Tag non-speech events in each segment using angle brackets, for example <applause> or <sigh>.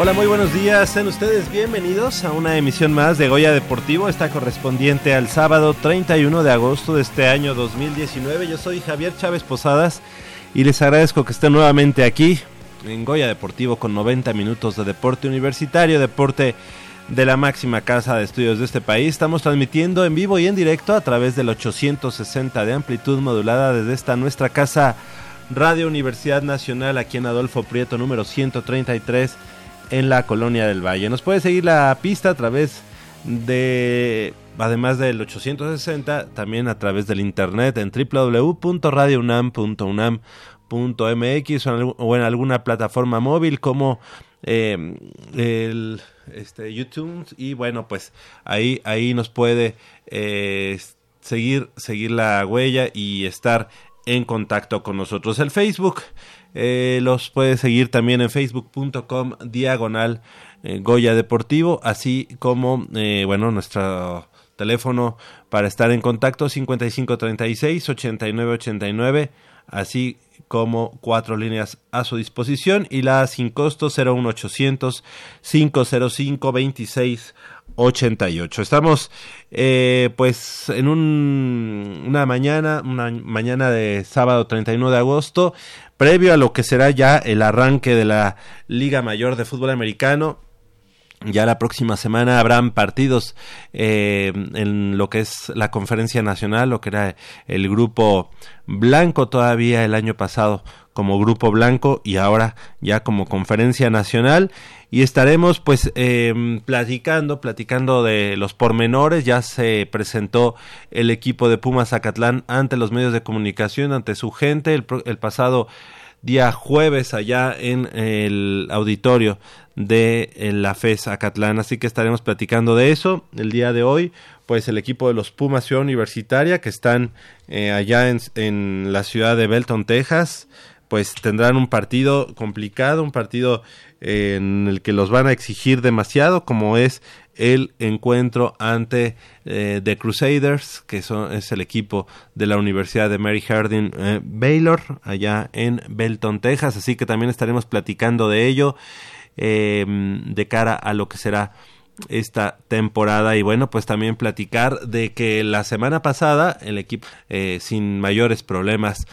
Hola, muy buenos días. Sean ustedes bienvenidos a una emisión más de Goya Deportivo, esta correspondiente al sábado 31 de agosto de este año 2019. Yo soy Javier Chávez Posadas y les agradezco que estén nuevamente aquí en Goya Deportivo con 90 minutos de deporte universitario, deporte de la máxima casa de estudios de este país. Estamos transmitiendo en vivo y en directo a través del 860 de amplitud modulada desde esta nuestra casa Radio Universidad Nacional aquí en Adolfo Prieto número 133 en la colonia del Valle. Nos puede seguir la pista a través de, además del 860, también a través del internet en www.radiounam.unam.mx o en alguna plataforma móvil como eh, el este, YouTube y bueno pues ahí ahí nos puede eh, seguir seguir la huella y estar en contacto con nosotros el Facebook eh, los puedes seguir también en facebook.com diagonal eh, Goya Deportivo, así como, eh, bueno, nuestro teléfono para estar en contacto 5536-8989, así como cuatro líneas a su disposición y la sin costo 01800 505 26 88. Estamos eh, pues en un, una mañana, una mañana de sábado 31 de agosto, previo a lo que será ya el arranque de la Liga Mayor de Fútbol Americano. Ya la próxima semana habrán partidos eh, en lo que es la conferencia nacional, lo que era el grupo blanco todavía el año pasado como grupo blanco y ahora ya como conferencia nacional y estaremos pues eh, platicando, platicando de los pormenores. Ya se presentó el equipo de Pumas Zacatlán ante los medios de comunicación, ante su gente el pasado día jueves allá en el auditorio de la FES Acatlán. Así que estaremos platicando de eso el día de hoy. Pues el equipo de los Pumas Ciudad Universitaria que están eh, allá en, la ciudad de Belton, Texas, pues tendrán un partido complicado, un partido eh, en el que los van a exigir demasiado, como es el encuentro ante eh, The Crusaders, que son, es el equipo de la Universidad de Mary Harding eh, Baylor, allá en Belton, Texas. Así que también estaremos platicando de ello em, de cara a lo que será esta temporada. Y bueno pues también platicar de que la semana pasada el equipo eh, sin mayores problemas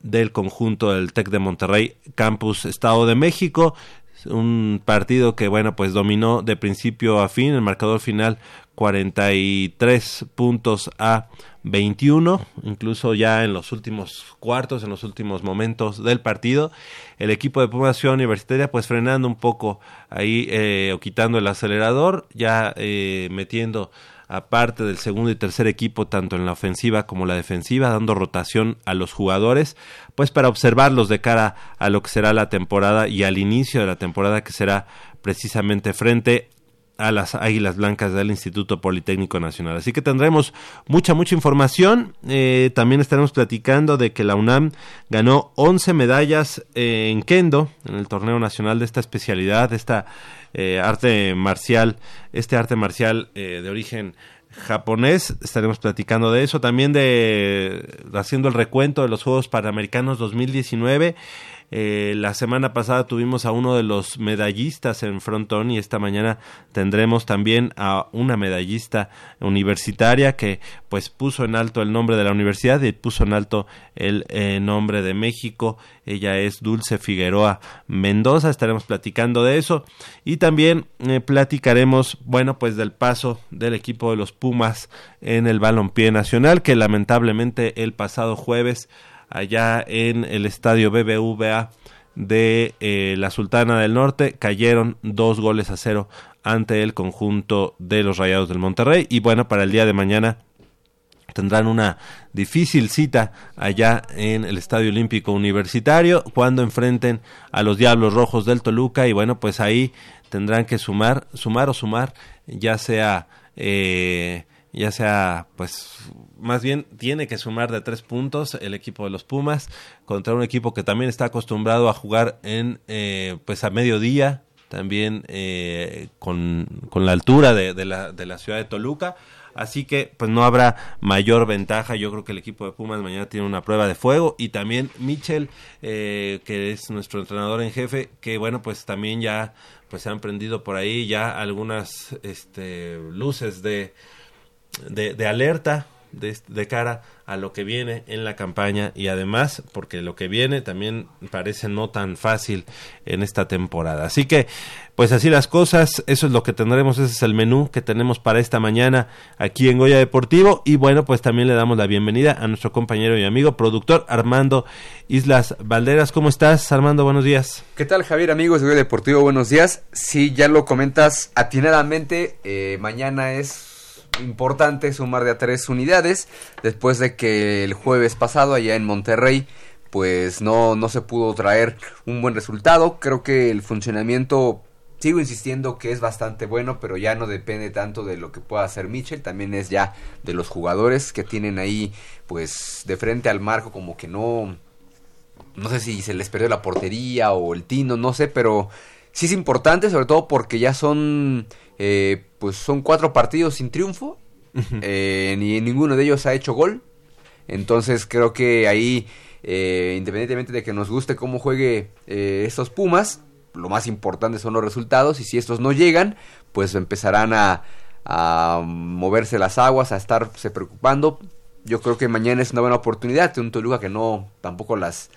del conjunto del Tec de Monterrey Campus Estado de México un partido que bueno pues dominó de principio a fin el marcador final 43 puntos a 21 incluso ya en los últimos cuartos en los últimos momentos del partido. El equipo de Pumas Universitaria pues frenando un poco ahí eh, o quitando el acelerador ya eh, metiendo aparte del segundo y tercer equipo, tanto en la ofensiva como la defensiva, dando rotación a los jugadores, pues para observarlos de cara a lo que será la temporada y al inicio de la temporada que será precisamente frente a las Águilas Blancas del Instituto Politécnico Nacional. Así que tendremos mucha, mucha información. Eh, también estaremos platicando de que la UNAM ganó 11 medallas en Kendo, en el torneo nacional de esta especialidad, de esta eh, arte marcial, este arte marcial eh, de origen japonés. Estaremos platicando de eso. También de haciendo el recuento de los Juegos Panamericanos 2019. Eh, la semana pasada tuvimos a uno de los medallistas en frontón y esta mañana tendremos también a una medallista universitaria que pues puso en alto el nombre de la universidad y puso en alto el eh, nombre de México. Ella es Dulce Figueroa Mendoza. Estaremos platicando de eso y también eh, platicaremos, bueno, pues del paso del equipo de los Pumas en el balompié nacional que lamentablemente el pasado jueves allá en el estadio BBVA de eh, la Sultana del Norte. Cayeron dos goles a cero ante el conjunto de los Rayados del Monterrey. Y bueno para el día de mañana tendrán una difícil cita allá en el Estadio Olímpico Universitario cuando enfrenten a los Diablos Rojos del Toluca. Y bueno pues ahí tendrán que sumar sumar o sumar ya sea eh, ya sea pues más bien tiene que sumar de tres puntos el equipo de los Pumas contra un equipo que también está acostumbrado a jugar en eh, pues a mediodía también eh, con, con, la altura de, la, de la ciudad de Toluca. Así que pues no habrá mayor ventaja. Yo creo que el equipo de Pumas mañana tiene una prueba de fuego. Y también Michel eh, que es nuestro entrenador en jefe que bueno pues también ya pues se han prendido por ahí ya algunas este, luces de, de alerta de, cara a lo que viene en la campaña y además porque lo que viene también parece no tan fácil en esta temporada. Así que, pues así las cosas, eso es lo que tendremos, ese es el menú que tenemos para esta mañana aquí en Goya Deportivo y bueno, pues también le damos la bienvenida a nuestro compañero y amigo productor Armando Islas Valderas. ¿Cómo estás, Armando? Buenos días. ¿Qué tal, Javier, amigos de Goya Deportivo? Buenos días. Sí, ya lo comentas atinadamente, eh, mañana es importante sumar de a tres unidades después de que el jueves pasado allá en Monterrey pues no, no se pudo traer un buen resultado. Creo que el funcionamiento sigo insistiendo que es bastante bueno, pero ya no depende tanto de lo que pueda hacer Mitchell, también es ya de los jugadores que tienen ahí pues de frente al marco como que no no sé si se les perdió la portería o el tino, no sé, pero sí es importante sobre todo porque ya son eh, pues son cuatro partidos sin triunfo, eh, ni ninguno de ellos ha hecho gol. Entonces creo que ahí, eh, independientemente de que nos guste cómo juegue estos Pumas, lo más importante son los resultados y si estos no llegan, pues empezarán a, a moverse las aguas, a estarse preocupando. Yo creo que mañana es una buena oportunidad de un Toluca que no tampoco las,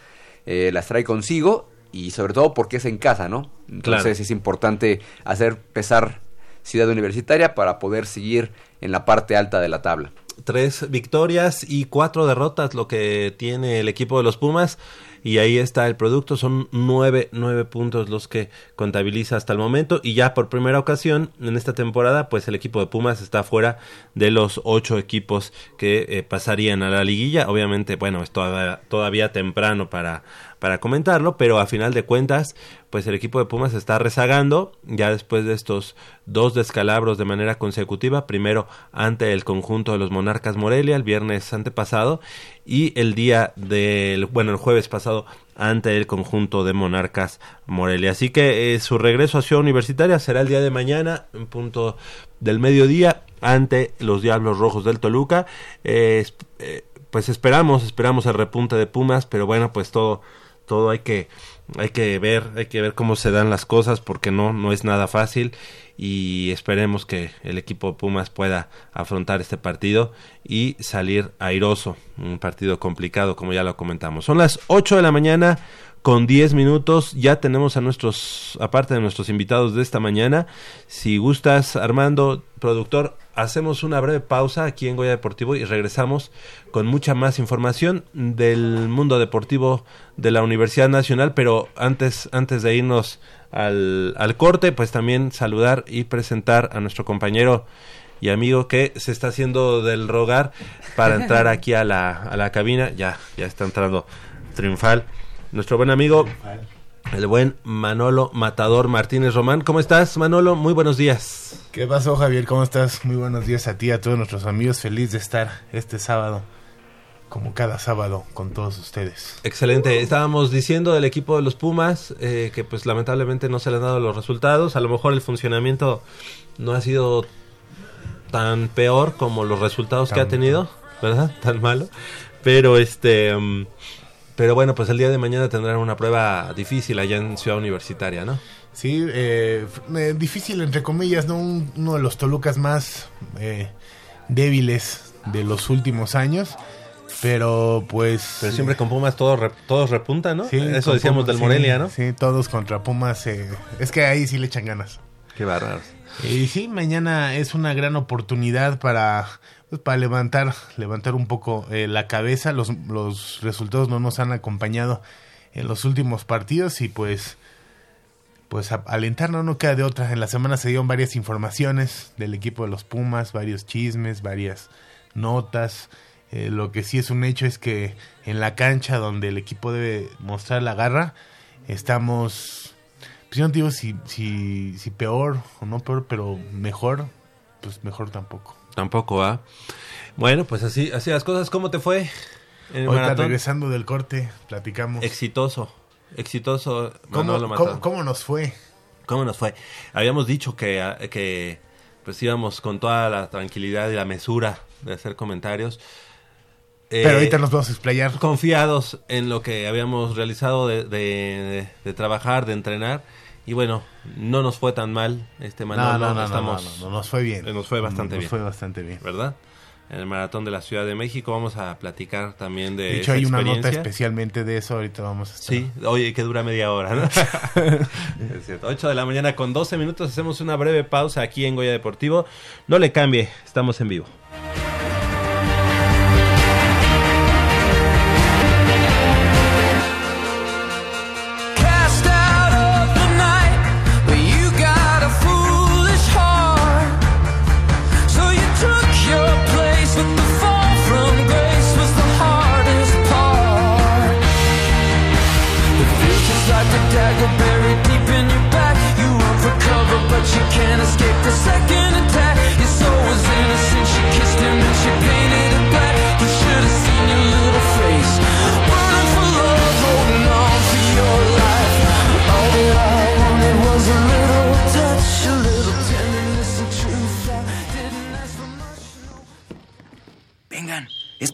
las trae consigo y sobre todo porque es en casa, ¿no? Entonces es importante hacer pesar Ciudad Universitaria para poder seguir en la parte alta de la tabla. Tres victorias y cuatro derrotas lo que tiene el equipo de los Pumas y ahí está el producto, son nueve, nueve puntos los que contabiliza hasta el momento y ya por primera ocasión en esta temporada pues el equipo de Pumas está fuera de los ocho equipos que eh, pasarían a la liguilla, obviamente bueno es todavía, todavía temprano para para comentarlo, pero a final de cuentas, pues el equipo de Pumas está rezagando ya después de estos dos descalabros de manera consecutiva, primero ante el conjunto de los Monarcas Morelia el viernes antepasado y el día del, bueno, el jueves pasado ante el conjunto de Monarcas Morelia. Así que eh, su regreso a Ciudad Universitaria será el día de mañana, en punto del mediodía, ante los Diablos Rojos del Toluca. Eh, eh, pues esperamos, esperamos el repunte de Pumas, pero bueno, pues todo todo hay que hay que ver hay que ver cómo se dan las cosas porque no no es nada fácil y esperemos que el equipo Pumas pueda afrontar este partido y salir airoso un partido complicado como ya lo comentamos. Son las 8 de la mañana con 10 minutos. Ya tenemos a nuestros, aparte de nuestros invitados de esta mañana. Si gustas, Armando, productor, hacemos una breve pausa aquí en Goya Deportivo y regresamos con mucha más información del mundo deportivo de la Universidad Nacional. Pero antes, antes de irnos al, al corte, pues también saludar y presentar a nuestro compañero y amigo que se está haciendo del rogar para entrar aquí a la, a la cabina. Ya, ya está entrando triunfal nuestro buen amigo el buen Manolo Matador Martínez Román. ¿Cómo estás, Manolo? Muy buenos días. ¿Qué pasó, Javier? ¿Cómo estás? Muy buenos días a ti, y a todos nuestros amigos. Feliz de estar este sábado, como cada sábado, con todos ustedes. Excelente. Estábamos diciendo del equipo de los Pumas eh, que pues lamentablemente no se le han dado los resultados. A lo mejor el funcionamiento no ha sido tan peor como los resultados que ha tenido, ¿verdad? Tan malo. Pero este... Um, pero bueno, pues el día de mañana tendrán una prueba difícil allá en Ciudad Universitaria, ¿no? Sí, eh, eh difícil entre comillas, ¿no? uno de los Tolucas más eh, débiles de los últimos años. Pero pues... Pero siempre con Pumas todos, todos repuntan, ¿no? Sí, Eso decíamos del Morelia, ¿no? Sí, todos contra Pumas. Eh, es que ahí sí le echan ganas. Qué bárbaros. Y sí, mañana es una gran oportunidad para pues para levantar, levantar un poco eh, la cabeza. Los, los resultados no nos han acompañado en los últimos partidos y pues pues alentarnos no queda de otra. En la semana se dieron varias informaciones del equipo de los Pumas, varios chismes, varias notas. Eh, lo que sí es un hecho es que en la cancha donde el equipo debe mostrar la garra, estamos, pues yo no digo si, si, si peor o no peor, pero mejor, pues mejor tampoco. Tampoco va. Bueno, pues así, así las cosas. ¿Cómo te fue? En el regresando del corte, platicamos. Exitoso, exitoso. ¿Cómo, ¿cómo, nos fue? ¿Cómo nos fue? Habíamos dicho que, que pues íbamos con toda la tranquilidad y la mesura de hacer comentarios. Pero ahorita nos vamos a explayar. Confiados en lo que habíamos realizado de, de trabajar, de entrenar y bueno, no nos fue tan mal este Manolo. No, no, estamos, no, nos fue bien. Nos fue bastante bien. Nos fue bastante bien. ¿Verdad? En el maratón de la Ciudad de México vamos a platicar también de. De hecho, hay una nota especialmente de eso. Ahorita vamos a estar. Sí, oye, que dura media hora, ¿no? <laughs> es cierto. 8 de la mañana con 12 minutos. Hacemos una breve pausa aquí en Goya Deportivo. No le cambie, estamos en vivo.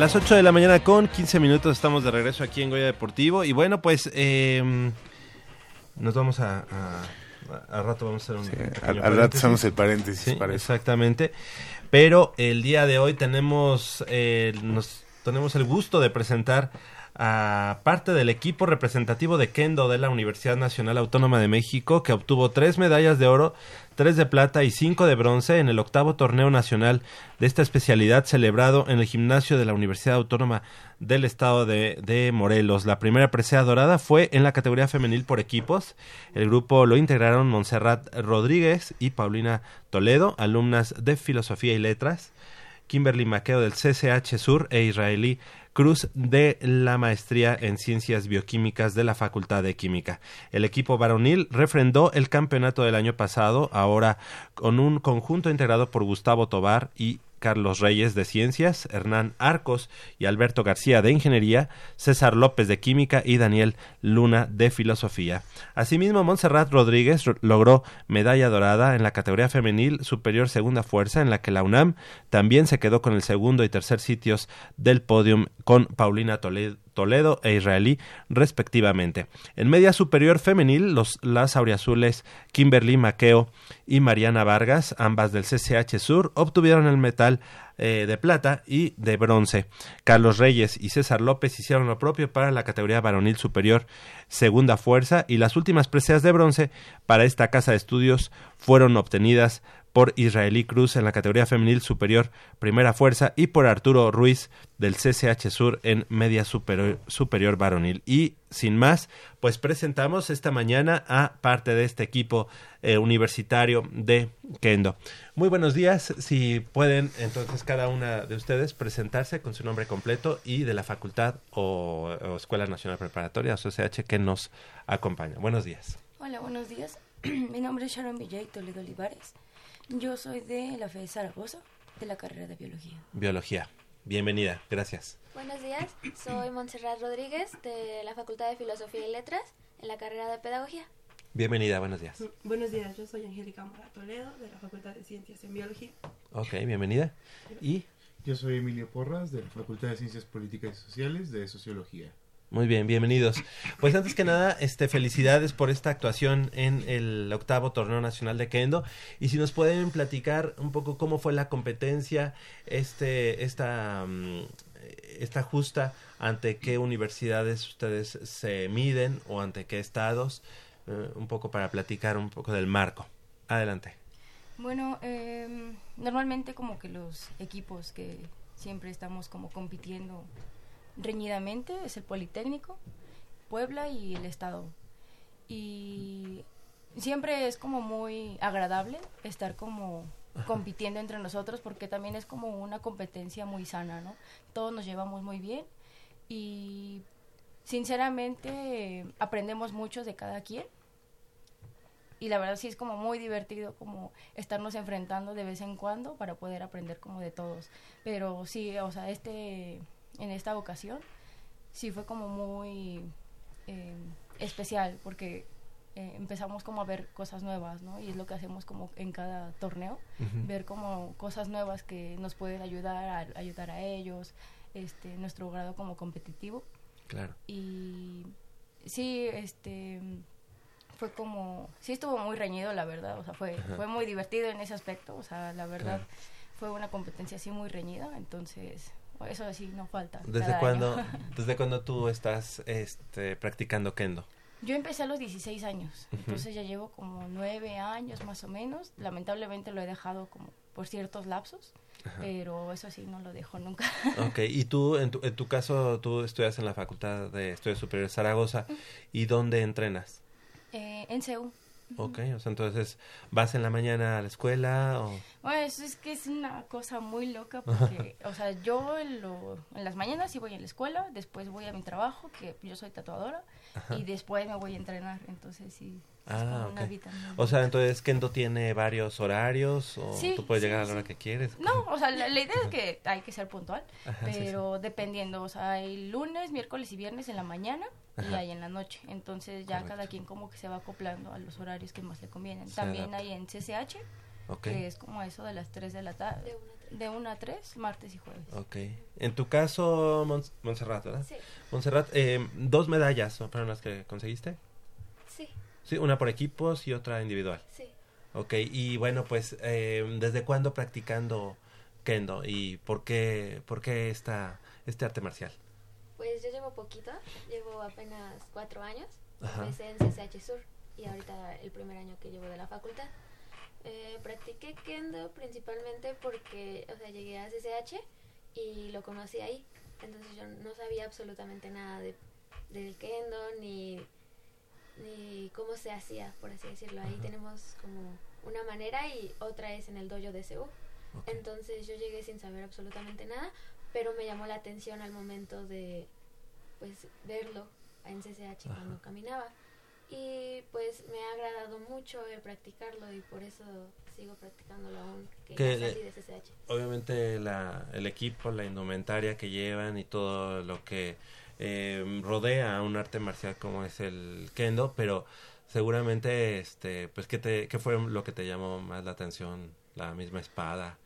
Las 8 de la mañana con 15 minutos estamos de regreso aquí en Goya Deportivo. Y bueno, pues em, nos vamos a, a, rato vamos a hacer un... al, rato hacemos el paréntesis. exactamente. Pero el día de hoy tenemos, eh, nos, tenemos el gusto de presentar a parte del equipo representativo de Kendo de la Universidad Nacional Autónoma de México, que obtuvo tres medallas de oro, tres de plata y cinco de bronce en el octavo torneo nacional de esta especialidad celebrado en el gimnasio de la Universidad Autónoma del Estado de, de Morelos. La primera presea dorada fue en la categoría femenil por equipos. El grupo lo integraron Montserrat Rodríguez y Paulina Toledo, alumnas de Filosofía y Letras. Kimberly Maqueo del CCH Sur e israelí Cruz de la maestría en Ciencias Bioquímicas de la Facultad de Química. El equipo varonil refrendó el campeonato del año pasado, ahora con un conjunto integrado por Gustavo Tobar y Carlos Reyes de Ciencias, Hernán Arcos y Alberto García de Ingeniería, César López de Química y Daniel Luna de Filosofía. Asimismo, Montserrat Rodríguez logró medalla dorada en la categoría femenil superior segunda fuerza, en la que la UNAM también se quedó con el segundo y tercer sitios del podium con Paulina Toledo e Israelí, respectivamente. En media superior femenil, los, las auriazules Kimberly Maqueo y Mariana Vargas, ambas del CCH Sur, obtuvieron el metal eh, de plata y de bronce. Carlos Reyes y César López hicieron lo propio para la categoría varonil superior segunda fuerza y las últimas preseas de bronce para esta casa de estudios fueron obtenidas por Israelí Cruz en la categoría femenil superior primera fuerza y por Arturo Ruiz del CCH Sur en media superior, superior varonil. Y sin más, pues presentamos esta mañana a parte de este equipo eh, universitario de Kendo. Muy buenos días, si pueden entonces cada una de ustedes presentarse con su nombre completo y de la facultad o, Escuela Nacional Preparatoria o CCH que nos acompaña. Buenos días. Hola, buenos días. <clears throat> Mi nombre es Sharon Villay Toledo Olivares. Yo soy de la FE de Zaragoza, de la carrera de biología. Biología. Bienvenida, gracias. Buenos días, soy Montserrat Rodríguez de la Facultad de Filosofía y Letras en la carrera de Pedagogía. Bienvenida, buenos días. Buenos días, yo soy Angélica Mora Toledo de la Facultad de Ciencias en Biología. Ok, bienvenida. Y Yo soy Emilio Porras de la Facultad de Ciencias Políticas y Sociales de Sociología. Muy bien, bienvenidos. Pues antes que nada, este felicidades por esta actuación en el octavo torneo nacional de kendo y si nos pueden platicar un poco cómo fue la competencia, este, esta, mm, esta justa, ante qué universidades ustedes se miden o ante qué estados, eh, un poco para platicar un poco del marco. Adelante. Bueno, eh, normalmente como que los equipos que siempre estamos como compitiendo reñidamente es el Politécnico, Puebla y el Estado. Y siempre es como muy agradable estar como compitiendo entre nosotros porque también es como una competencia muy sana, ¿no? Todos nos llevamos muy bien y sinceramente aprendemos mucho de cada quien y la verdad sí es como muy divertido como estarnos enfrentando de vez en cuando para poder aprender como de todos pero sí o sea este en esta ocasión sí fue como muy eh, especial porque eh, empezamos como a ver cosas nuevas, ¿no? Y es lo que hacemos como en cada torneo, ver como cosas nuevas que nos pueden ayudar a ayudar a ellos, este, nuestro grado como competitivo Claro. y sí, este fue como, sí estuvo muy reñido la verdad, o sea, fue, Ajá. fue muy divertido en ese aspecto, o sea, la verdad Claro. fue una competencia así muy reñida, entonces eso sí no falta. ¿Desde cuándo, <laughs> desde cuándo tú estás este, practicando kendo? Yo empecé a los 16 años, entonces ya llevo como nueve años más o menos. Lamentablemente lo he dejado como por ciertos lapsos, Ajá. pero eso sí no lo dejo nunca. <laughs> Ok, y tú, en tu, en tu caso, tú estudias en la Facultad de Estudios Superiores Zaragoza, ¿y dónde entrenas? Eh, en CEU. Ok, o sea, entonces, ¿vas en la mañana a la escuela o...? Bueno, eso es que es una cosa muy loca <laughs> porque, o sea, yo en, lo- en las mañanas sí voy a la escuela, después voy a mi trabajo, que yo soy tatuadora, Ajá. y después me voy a entrenar, entonces sí. es Ah, como una vida O sea, entonces, ¿Kendo tiene varios horarios o Sí, tú puedes sí, llegar a la sí. hora que quieres? No, <laughs> o sea, la, la idea es que hay que ser puntual, Ajá, sí, sí. pero dependiendo, o sea, hay lunes, miércoles y viernes en la mañana y hay en la noche. Entonces ya Correcto. cada quien como que se va acoplando a los horarios que más le convienen. Se También adapta. hay en CCH, que es como eso de las 3 de la tarde, de 1 a 3, martes y jueves. Ok. En tu caso, Mons- Montserrat, ¿verdad? Sí. Montserrat, eh, dos medallas fueron las que conseguiste. Sí, Sí, una por equipos y otra individual. sí. Ok, y bueno, pues, eh, ¿desde cuándo practicando kendo y por qué, por qué esta, este arte marcial? Pues yo llevo poquito, llevo apenas cuatro años. Ajá. Empecé en CCH Sur y ahorita el primer año que llevo de la facultad. Eh, practiqué kendo principalmente porque, o sea, llegué a CCH y lo conocí ahí. Entonces yo no sabía absolutamente nada de, del kendo ni, ni cómo se hacía, por así decirlo. Ahí tenemos como una manera y otra es en el dojo de CU. Entonces yo llegué sin saber absolutamente nada, pero me llamó la atención al momento de pues verlo en CCH cuando caminaba. Y pues me ha agradado mucho el practicarlo y por eso sigo practicándolo aún, que, Que ya le- salí de CCH. Obviamente la, el equipo, la indumentaria que llevan y todo lo que eh, rodea a un arte marcial como es el kendo, pero seguramente, este, pues, ¿qué, te, ¿qué fue lo que te llamó más la atención? La misma espada.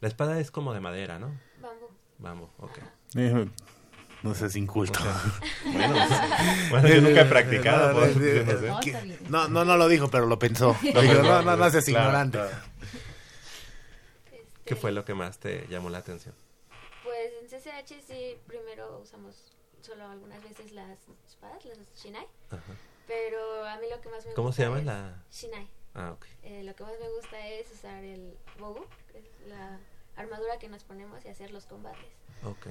La espada es como de madera, ¿no? Bambú. Vamos, ok. Eh, no seas inculto. <laughs> Bueno, bueno, yo nunca he practicado, pues, yo no sé. No, no, no, no lo dijo, pero lo pensó. <laughs> Lo Dijo, no, no, no seas claro, ignorante. claro. ¿Qué fue lo que más te llamó la atención? Pues en CCH sí, primero usamos solo algunas veces las espadas, las Shinai. Ajá. Pero a mí lo que más me ¿Cómo gusta se llama es la...? Shinai. Ah, ok. Eh, lo que más me gusta es usar el bogu, que es la armadura que nos ponemos y hacer los combates. Ok.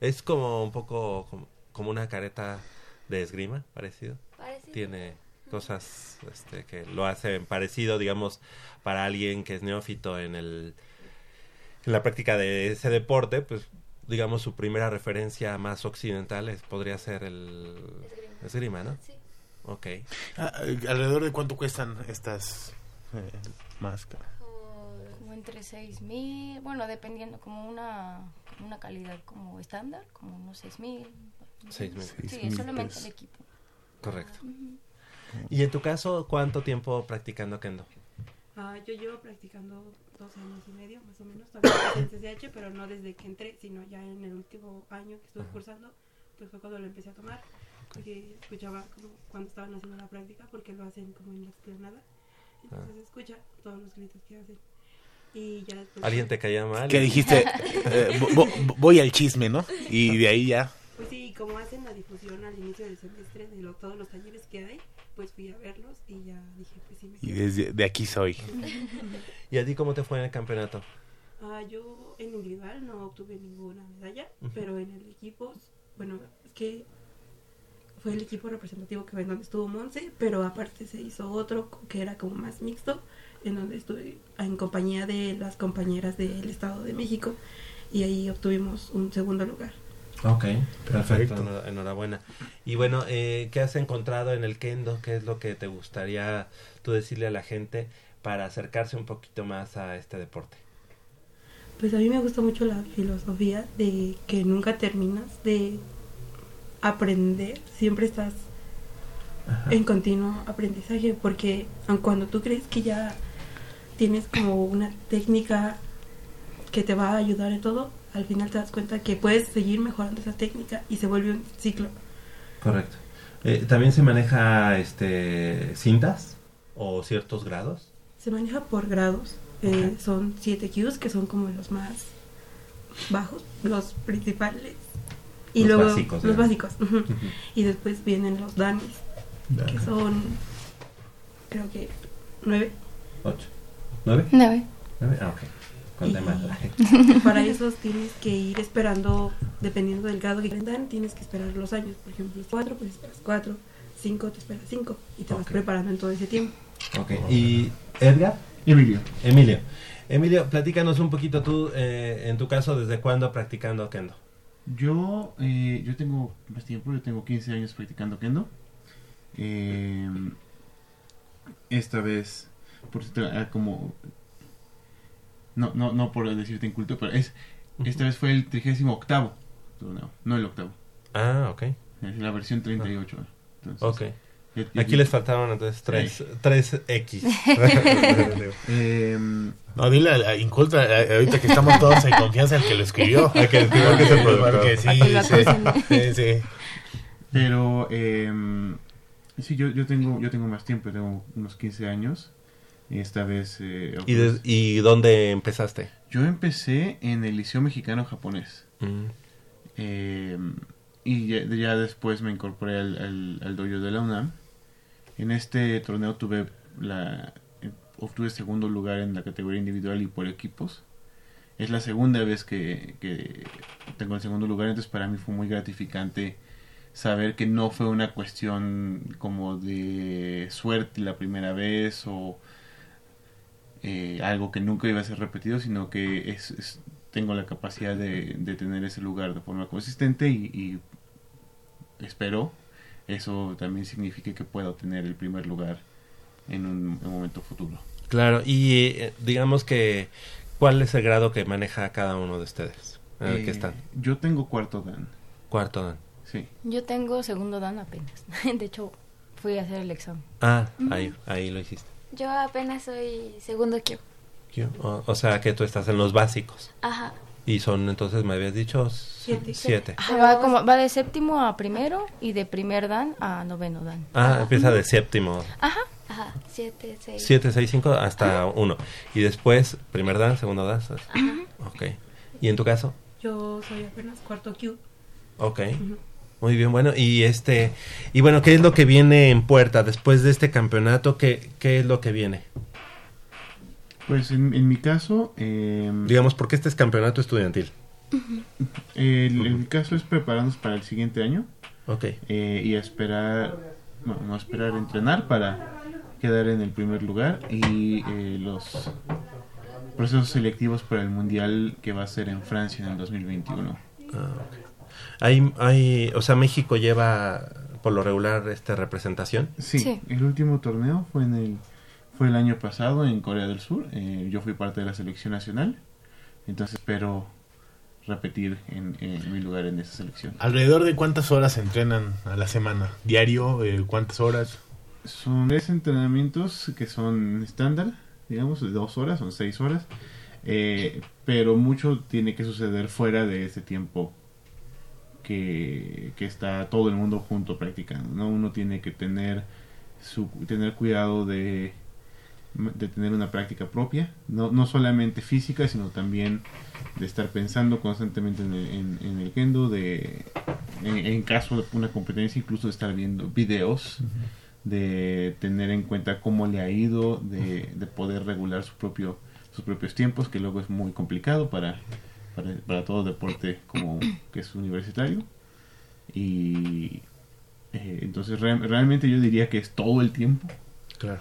Es como un poco como, como una careta de esgrima, parecido. Parecido. Tiene cosas este, que lo hacen parecido, digamos, para alguien que es neófito en el en la práctica de ese deporte, pues digamos su primera referencia más occidental es, podría ser el esgrima, ¿no? Sí. Ok. Ah, ¿Alrededor de cuánto cuestan estas eh, máscaras? Entre 6 mil, bueno, dependiendo, como una, una calidad como estándar, como unos 6 mil. Seis mil. Sí, Seis mil solamente pesos. el equipo. Correcto. Y en tu caso, ¿cuánto tiempo practicando kendo? Ah, yo llevo practicando dos años y medio, más o menos, todavía en CCH, pero no desde que entré, sino ya en el último año que estuve cursando, pues fue cuando lo empecé a tomar, porque escuchaba como cuando estaban haciendo la práctica, porque lo hacen como en la explanada, entonces Ah. escucha todos los gritos que hacen. Y ya después... ¿Alguien te caía mal? Que dijiste, eh, vo- vo- voy al chisme, ¿no? Y de ahí ya. Pues sí, como hacen la difusión al inicio del semestre de lo- todos los talleres que hay, pues fui a verlos y ya dije, pues sí me Y quedo. desde de aquí soy. <laughs> ¿Y a ti cómo te fue en el campeonato? Ah, yo en individual no obtuve ninguna medalla, pero en el equipo, bueno, es que fue el equipo representativo que fue en donde estuvo Monse, pero aparte se hizo otro que era como más mixto, en donde estuve en compañía de las compañeras del Estado de México y ahí obtuvimos un segundo lugar. Ok, perfecto, enhora- enhorabuena. Y bueno, eh, ¿qué has encontrado en el kendo? ¿Qué es lo que te gustaría tú decirle a la gente para acercarse un poquito más a este deporte? Pues a mí me gusta mucho la filosofía de que nunca terminas de aprender, siempre estás en continuo aprendizaje, porque aun cuando tú crees que ya tienes como una técnica que te va a ayudar en todo, al final te das cuenta que puedes seguir mejorando esa técnica y se vuelve un ciclo. Correcto. Eh, ¿También se maneja este cintas o ciertos grados? Se maneja por grados, eh, son 7 Qs que son como los más bajos, los principales. Y Los luego básicos, los digamos. básicos. ujú. Y después vienen los danis, que son creo que 9. ¿Ocho? ¿Nueve? Nueve. ¿Nueve? Ah, ok. Con Y- demás. <laughs> Para esos tienes que ir esperando, dependiendo del grado que dan, tienes que esperar los años. Por ejemplo, 4, pues esperas 4, 5, te esperas 5 y te vas preparando en todo ese tiempo. Ok. ¿Y Edgar? Emilio. Emilio. Emilio, platícanos un poquito tú, eh, en tu caso, ¿desde cuándo practicando kendo? Yo, eh, yo tengo más tiempo, yo tengo 15 años practicando kendo. Eh, esta vez, por te- ah, como... No, no, no por decirte inculto, pero es esta vez fue el 38 torneo, no el octavo. Ah, ok. Es la versión 38. Entonces, Ok. Aquí les faltaron entonces tres, tres X. <laughs> <laughs> Em, No, dile a la inculta, eh, ahorita que estamos todos en confianza, el que lo escribió. <laughs> Al que escribió, que es el productor. Porque sí, sí, sí, sí. Pero em, sí, yo, yo tengo yo tengo más tiempo, tengo unos 15 años. Esta vez eh, ¿Y, de- ¿Y dónde empezaste? yo empecé en el Liceo Mexicano Japonés. Mm. Em, y ya, ya después me incorporé al, al, al dojo de la UNAM. En este torneo tuve la eh, obtuve segundo lugar en la categoría individual y por equipos. Es la segunda vez que, que tengo el segundo lugar, entonces para mí fue muy gratificante saber que no fue una cuestión como de suerte la primera vez o eh, algo que nunca iba a ser repetido, sino que es, es- tengo la capacidad de, de tener ese lugar de forma consistente y, y espero eso también signifique que pueda obtener el primer lugar en un, en un momento futuro. Claro, y eh, digamos que, ¿cuál es el grado que maneja cada uno de ustedes? En el que Eh, están. Yo tengo cuarto dan. Cuarto dan. Sí. Yo tengo segundo dan apenas. <laughs> De hecho, fui a hacer el examen. Ah, ahí, ahí lo hiciste. Yo apenas soy segundo Q. O, o sea que tú estás en los básicos. Ajá. Y son entonces, me habías dicho, siete. siete. Ajá, va, como, va de séptimo a primero y de primer dan a noveno dan. Ah, empieza de séptimo. Ajá. Ajá. Siete, seis. 7, 6, 5 hasta 1. Y después, primer dan, segundo dan. Ok. ¿Y en tu caso? Yo soy apenas cuarto Q. Ok. Muy bien, bueno, y este, y bueno, ¿qué es lo que viene en puerta después de este campeonato? ¿Qué, qué es lo que viene? Pues en, en mi caso, eh, Digamos, porque este es campeonato estudiantil. el, el caso es prepararnos para el siguiente año. Ok. Eh, y esperar, no, no esperar, entrenar para quedar en el primer lugar y eh, los procesos selectivos para el mundial que va a ser en Francia en el 2021. Ah, ok. Hay, hay, o sea, México lleva por lo regular esta representación. Sí, el último torneo fue en el fue el año pasado en Corea del Sur. Eh, yo fui parte de la selección nacional, entonces espero repetir en, en mi lugar en esa selección. ¿Alrededor de cuántas horas entrenan a la semana? ¿Diario? Eh, ¿Cuántas horas? Son tres entrenamientos que son estándar, digamos, de dos horas, son seis horas, eh, pero mucho tiene que suceder fuera de ese tiempo que, que está todo el mundo junto practicando, ¿no? Uno tiene que tener su tener cuidado de, de tener una práctica propia, no, no solamente física, sino también de estar pensando constantemente en el, en, en el kendo, de en, en caso de una competencia, incluso de estar viendo videos de tener en cuenta cómo le ha ido, de, de poder regular su propio, sus propios tiempos, que luego es muy complicado para, para, para todo deporte como que es universitario. Y eh, entonces re- realmente yo diría que es todo el tiempo. Claro.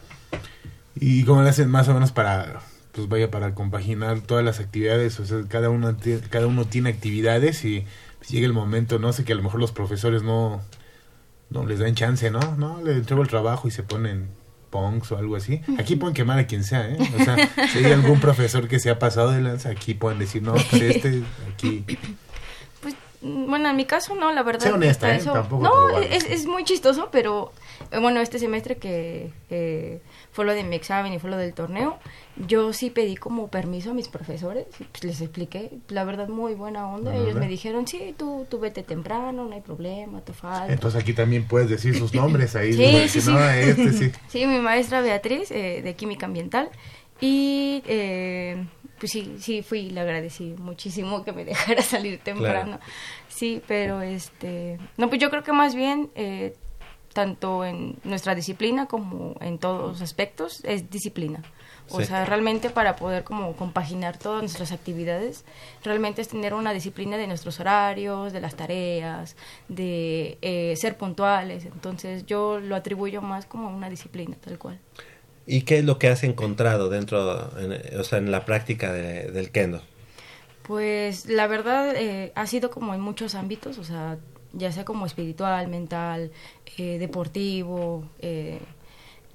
¿Y cómo le hacen más o menos para, pues vaya, para compaginar todas las actividades? O sea, cada uno, cada uno tiene actividades y pues, llega el momento, no sé, que a lo mejor los profesores no, no les dan chance, ¿no? No, le entrego el trabajo y se ponen punks o algo así. Aquí pueden quemar a quien sea, ¿eh? O sea, si hay algún profesor que se ha pasado de lanza, aquí pueden decir, no, pues este, aquí. Mm, Bueno, en mi caso no, la verdad. Sé honesta, ¿eh? Tampoco te no, es, es muy chistoso, pero eh, bueno, este semestre que eh, fue lo de mi examen y fue lo del torneo, yo sí pedí como permiso a mis profesores, pues, les expliqué, la verdad muy buena onda, ellos me dijeron, sí, tú, tú vete temprano, no hay problema, tú falta. Entonces aquí también puedes decir sus nombres ahí. Sí, sí, sí. no, este sí. <laughs> Sí, mi maestra Beatriz, eh, de Química Ambiental. Y eh, pues sí, sí, fui le agradecí muchísimo que me dejara <laughs> salir temprano. Sí, pero este. No, pues yo creo que más bien, eh, tanto en nuestra disciplina como en todos los aspectos, es disciplina. O Sí. sea, realmente para poder como compaginar todas nuestras actividades, realmente es tener una disciplina de nuestros horarios, de las tareas, de eh, ser puntuales. Entonces yo lo atribuyo más como a una disciplina, tal cual. ¿Y qué es lo que has encontrado dentro, en- o sea, en la práctica de- del kendo? Pues la verdad eh, ha sido como en muchos ámbitos, o sea, ya sea como espiritual, mental, eh, deportivo. eh,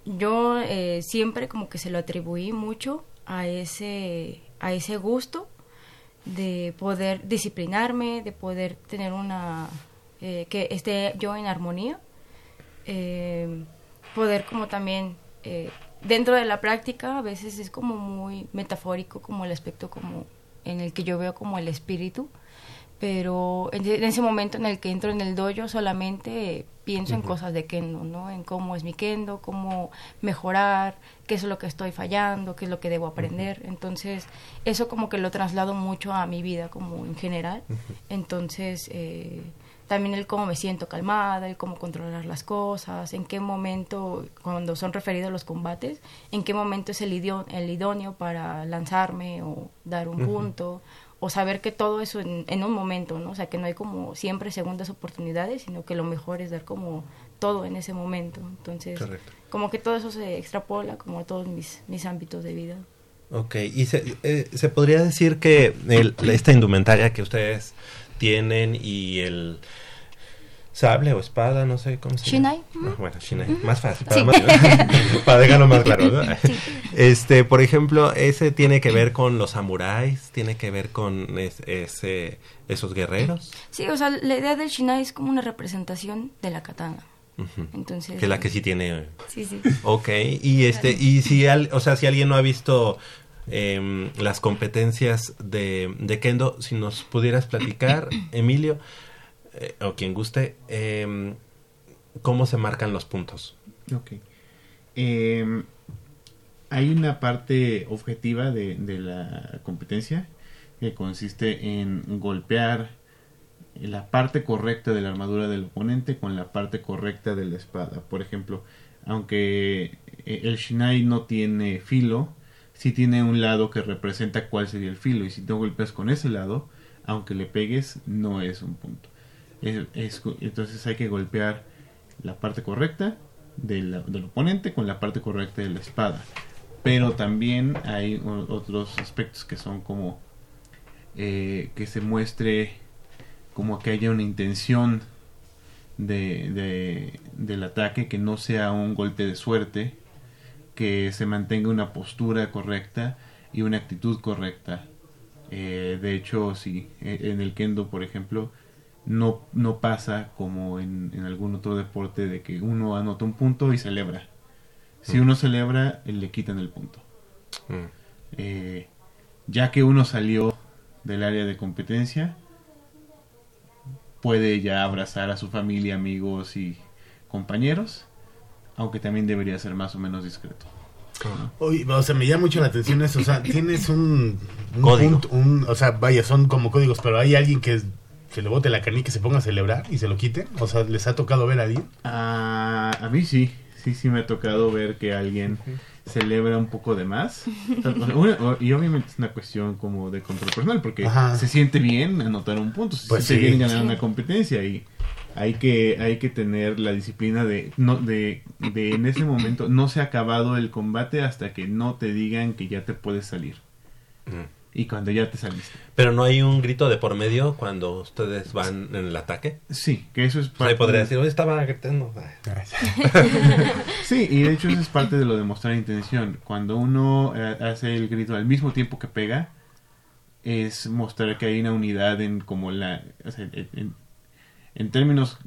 yo eh, siempre como que se lo atribuí mucho a ese, a ese gusto de poder disciplinarme, de poder tener una, eh, que esté yo en armonía, poder como también, dentro de la práctica a veces es como muy metafórico como el aspecto como en el que yo veo como el espíritu, pero en, ese momento en el que entro en el dojo solamente pienso en cosas de kendo, ¿no? En cómo es mi kendo, cómo mejorar, qué es lo que estoy fallando, qué es lo que debo aprender. Entonces, eso como que lo traslado mucho a mi vida como en general. Entonces, eh, también el cómo me siento calmada, el cómo controlar las cosas, en qué momento, cuando son referidos los combates, en qué momento es el, idio- el idóneo para lanzarme o dar un punto, o saber que todo eso en, en un momento, ¿no? O sea, que no hay como siempre segundas oportunidades, sino que lo mejor es dar como todo en ese momento. Entonces, Correcto. como que todo eso se extrapola como a todos mis, mis ámbitos de vida. Ok, y se, eh, se podría decir que el- esta indumentaria que ustedes tienen y el sable o espada, no sé cómo se Shinai, llama. ujú. Ah, bueno, Shinai, Ujú. más fácil, para, Sí. más- <laughs> para dejarlo más claro. ¿no? Sí. Este, por ejemplo, ese tiene que ver con los samuráis, tiene que ver con es- ese, esos guerreros. Sí, o sea, la idea del Shinai es como una representación de la katana. Entonces, que la que sí tiene. Sí, sí. Ok, y este, y si al, o sea, si alguien no ha visto em, las competencias de, de Kendo, si nos pudieras platicar, <clears throat> Emilio, eh, o quien guste, em, cómo se marcan los puntos. Ok. Eh, hay una parte objetiva de, de la competencia que consiste en golpear la parte correcta de la armadura del oponente con la parte correcta de la espada. Por ejemplo, aunque eh, el Shinai no tiene filo, sí tiene un lado que representa cuál sería el filo. Y si tú golpeas con ese lado, aunque le pegues, no es un punto. Es- es- entonces hay que golpear la parte correcta del oponente con la parte correcta de la espada. Pero también hay otros aspectos que son como eh, que se muestre como que haya una intención de, de- del ataque, que no sea un golpe de suerte, que se mantenga una postura correcta y una actitud correcta. Eh, de hecho, sí, e- en el kendo, por ejemplo, no, no pasa como en, en algún otro deporte de que uno anota un punto y celebra. Si Mm. uno celebra, eh, le quitan el punto. Mm. Eh, ya que uno salió del área de competencia, puede ya abrazar a su familia, amigos y compañeros, aunque también debería ser más o menos discreto. Oye, o sea, me llama mucho la atención eso. O sea, tienes un, un Código. punto, un- o sea, vaya, son como códigos, pero hay alguien que se le bote la canica y se ponga a celebrar y se lo quiten. O sea, ¿les ha tocado ver a alguien? Ah, a mí sí, sí, sí me ha tocado ver que alguien celebra un poco de más. Y obviamente es una cuestión como de control personal, porque Ajá. se siente bien anotar un punto, se Pues siente sí. bien ganar Sí. una competencia y hay que, hay que tener la disciplina de, no, de, de en ese momento no se ha acabado el combate hasta que no te digan que ya te puedes salir. Y cuando ya te saliste. Pero no hay un grito de por medio cuando ustedes van en el ataque. Sí, que eso es ahí parte podría de- decir, "Oye, estaba gritando. <laughs> Sí, y de hecho eso es parte de lo de mostrar intención. Cuando uno eh, hace el grito al mismo tiempo que pega, es mostrar que hay una unidad en como la... o sea, en, en- términos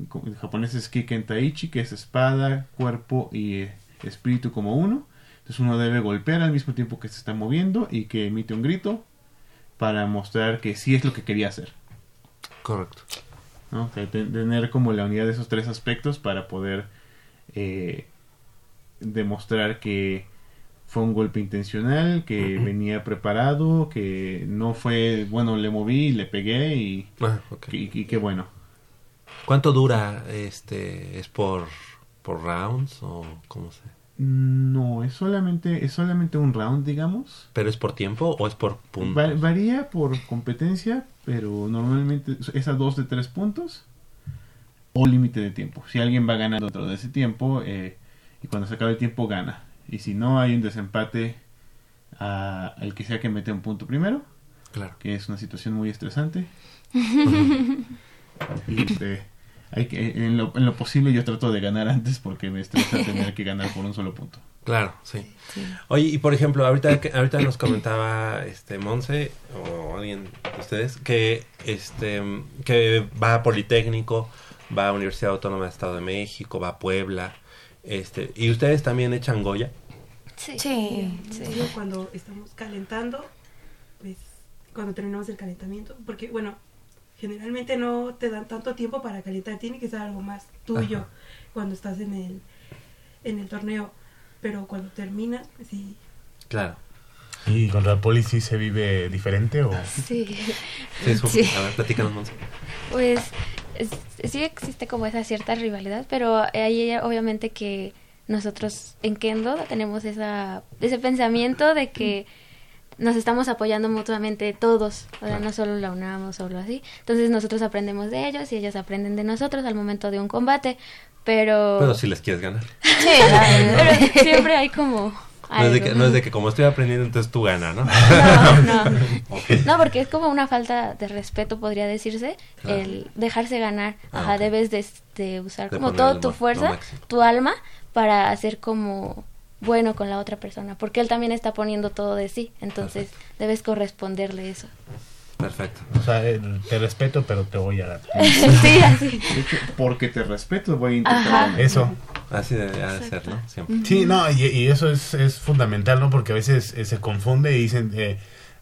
japoneses, Kiken Taichi, que es espada, cuerpo y eh, espíritu como uno. Entonces uno debe golpear al mismo tiempo que se está moviendo y que emite un grito para mostrar que sí es lo que quería hacer. Correcto. ¿no? O sea, te- tener como la unidad de esos tres aspectos para poder eh, demostrar que fue un golpe intencional, que venía preparado, que no fue, bueno, le moví, le pegué y, Ah, y, y qué bueno. ¿Cuánto dura este? ¿Es por, por rounds o cómo se? No, es solamente, es solamente un round, digamos. ¿Pero es por tiempo o es por puntos? Va- varía por competencia, pero normalmente es a dos de tres puntos o límite de tiempo. Si alguien va ganando dentro de ese tiempo eh, y cuando se acabe el tiempo gana. Y si no hay un desempate a- al que sea que mete un punto primero, Claro. que es una situación muy estresante. Y, <laughs> este, hay que, en, lo, en lo posible yo trato de ganar antes porque me estresa <laughs> tener que ganar por un solo punto. Claro, sí. Oye, y por ejemplo, ahorita que- ahorita nos comentaba este Monse o alguien de ustedes que este que va a Politécnico, va a Universidad Autónoma de Estado de México, va a Puebla, este, y ustedes también echan Goya. Sí. Sí, Solo cuando estamos calentando, pues cuando terminamos el calentamiento, porque bueno, generalmente no te dan tanto tiempo para calentar, tiene que ser algo más tuyo Ajá. cuando estás en el en el torneo, pero cuando terminas, pues sí. Claro. ¿Y contra Poli sí se vive diferente o...? Sí. Sí, su- Sí. A ver, platícanos. Pues es- sí existe como esa cierta rivalidad, pero ahí obviamente que nosotros en Kendo tenemos esa, ese pensamiento de que nos estamos apoyando mutuamente todos, o sea, no solo la UNAM o solo así. Entonces nosotros aprendemos de ellos y ellos aprenden de nosotros al momento de un combate, pero... Pero si les quieres ganar. <laughs> Pero siempre hay como... No es, de que, algo. no es de que como estoy aprendiendo, entonces tú ganas, ¿no? No, no. <laughs> No, porque es como una falta de respeto, podría decirse, Claro. el dejarse ganar. Ah, Ajá, debes de, de usar De como toda tu fuerza, tu alma, para hacer como bueno con la otra persona, porque él también está poniendo todo de sí, entonces debes corresponderle eso. Perfecto. O sea, eh, te respeto, pero te voy a dar. <laughs> Sí, así. De hecho, porque te respeto, voy a intentar. Ajá. Eso. Así debe de ser, ¿no? Siempre. Sí, no, y, y eso es, es fundamental, ¿no? Porque a veces eh, se confunde y dicen, eh,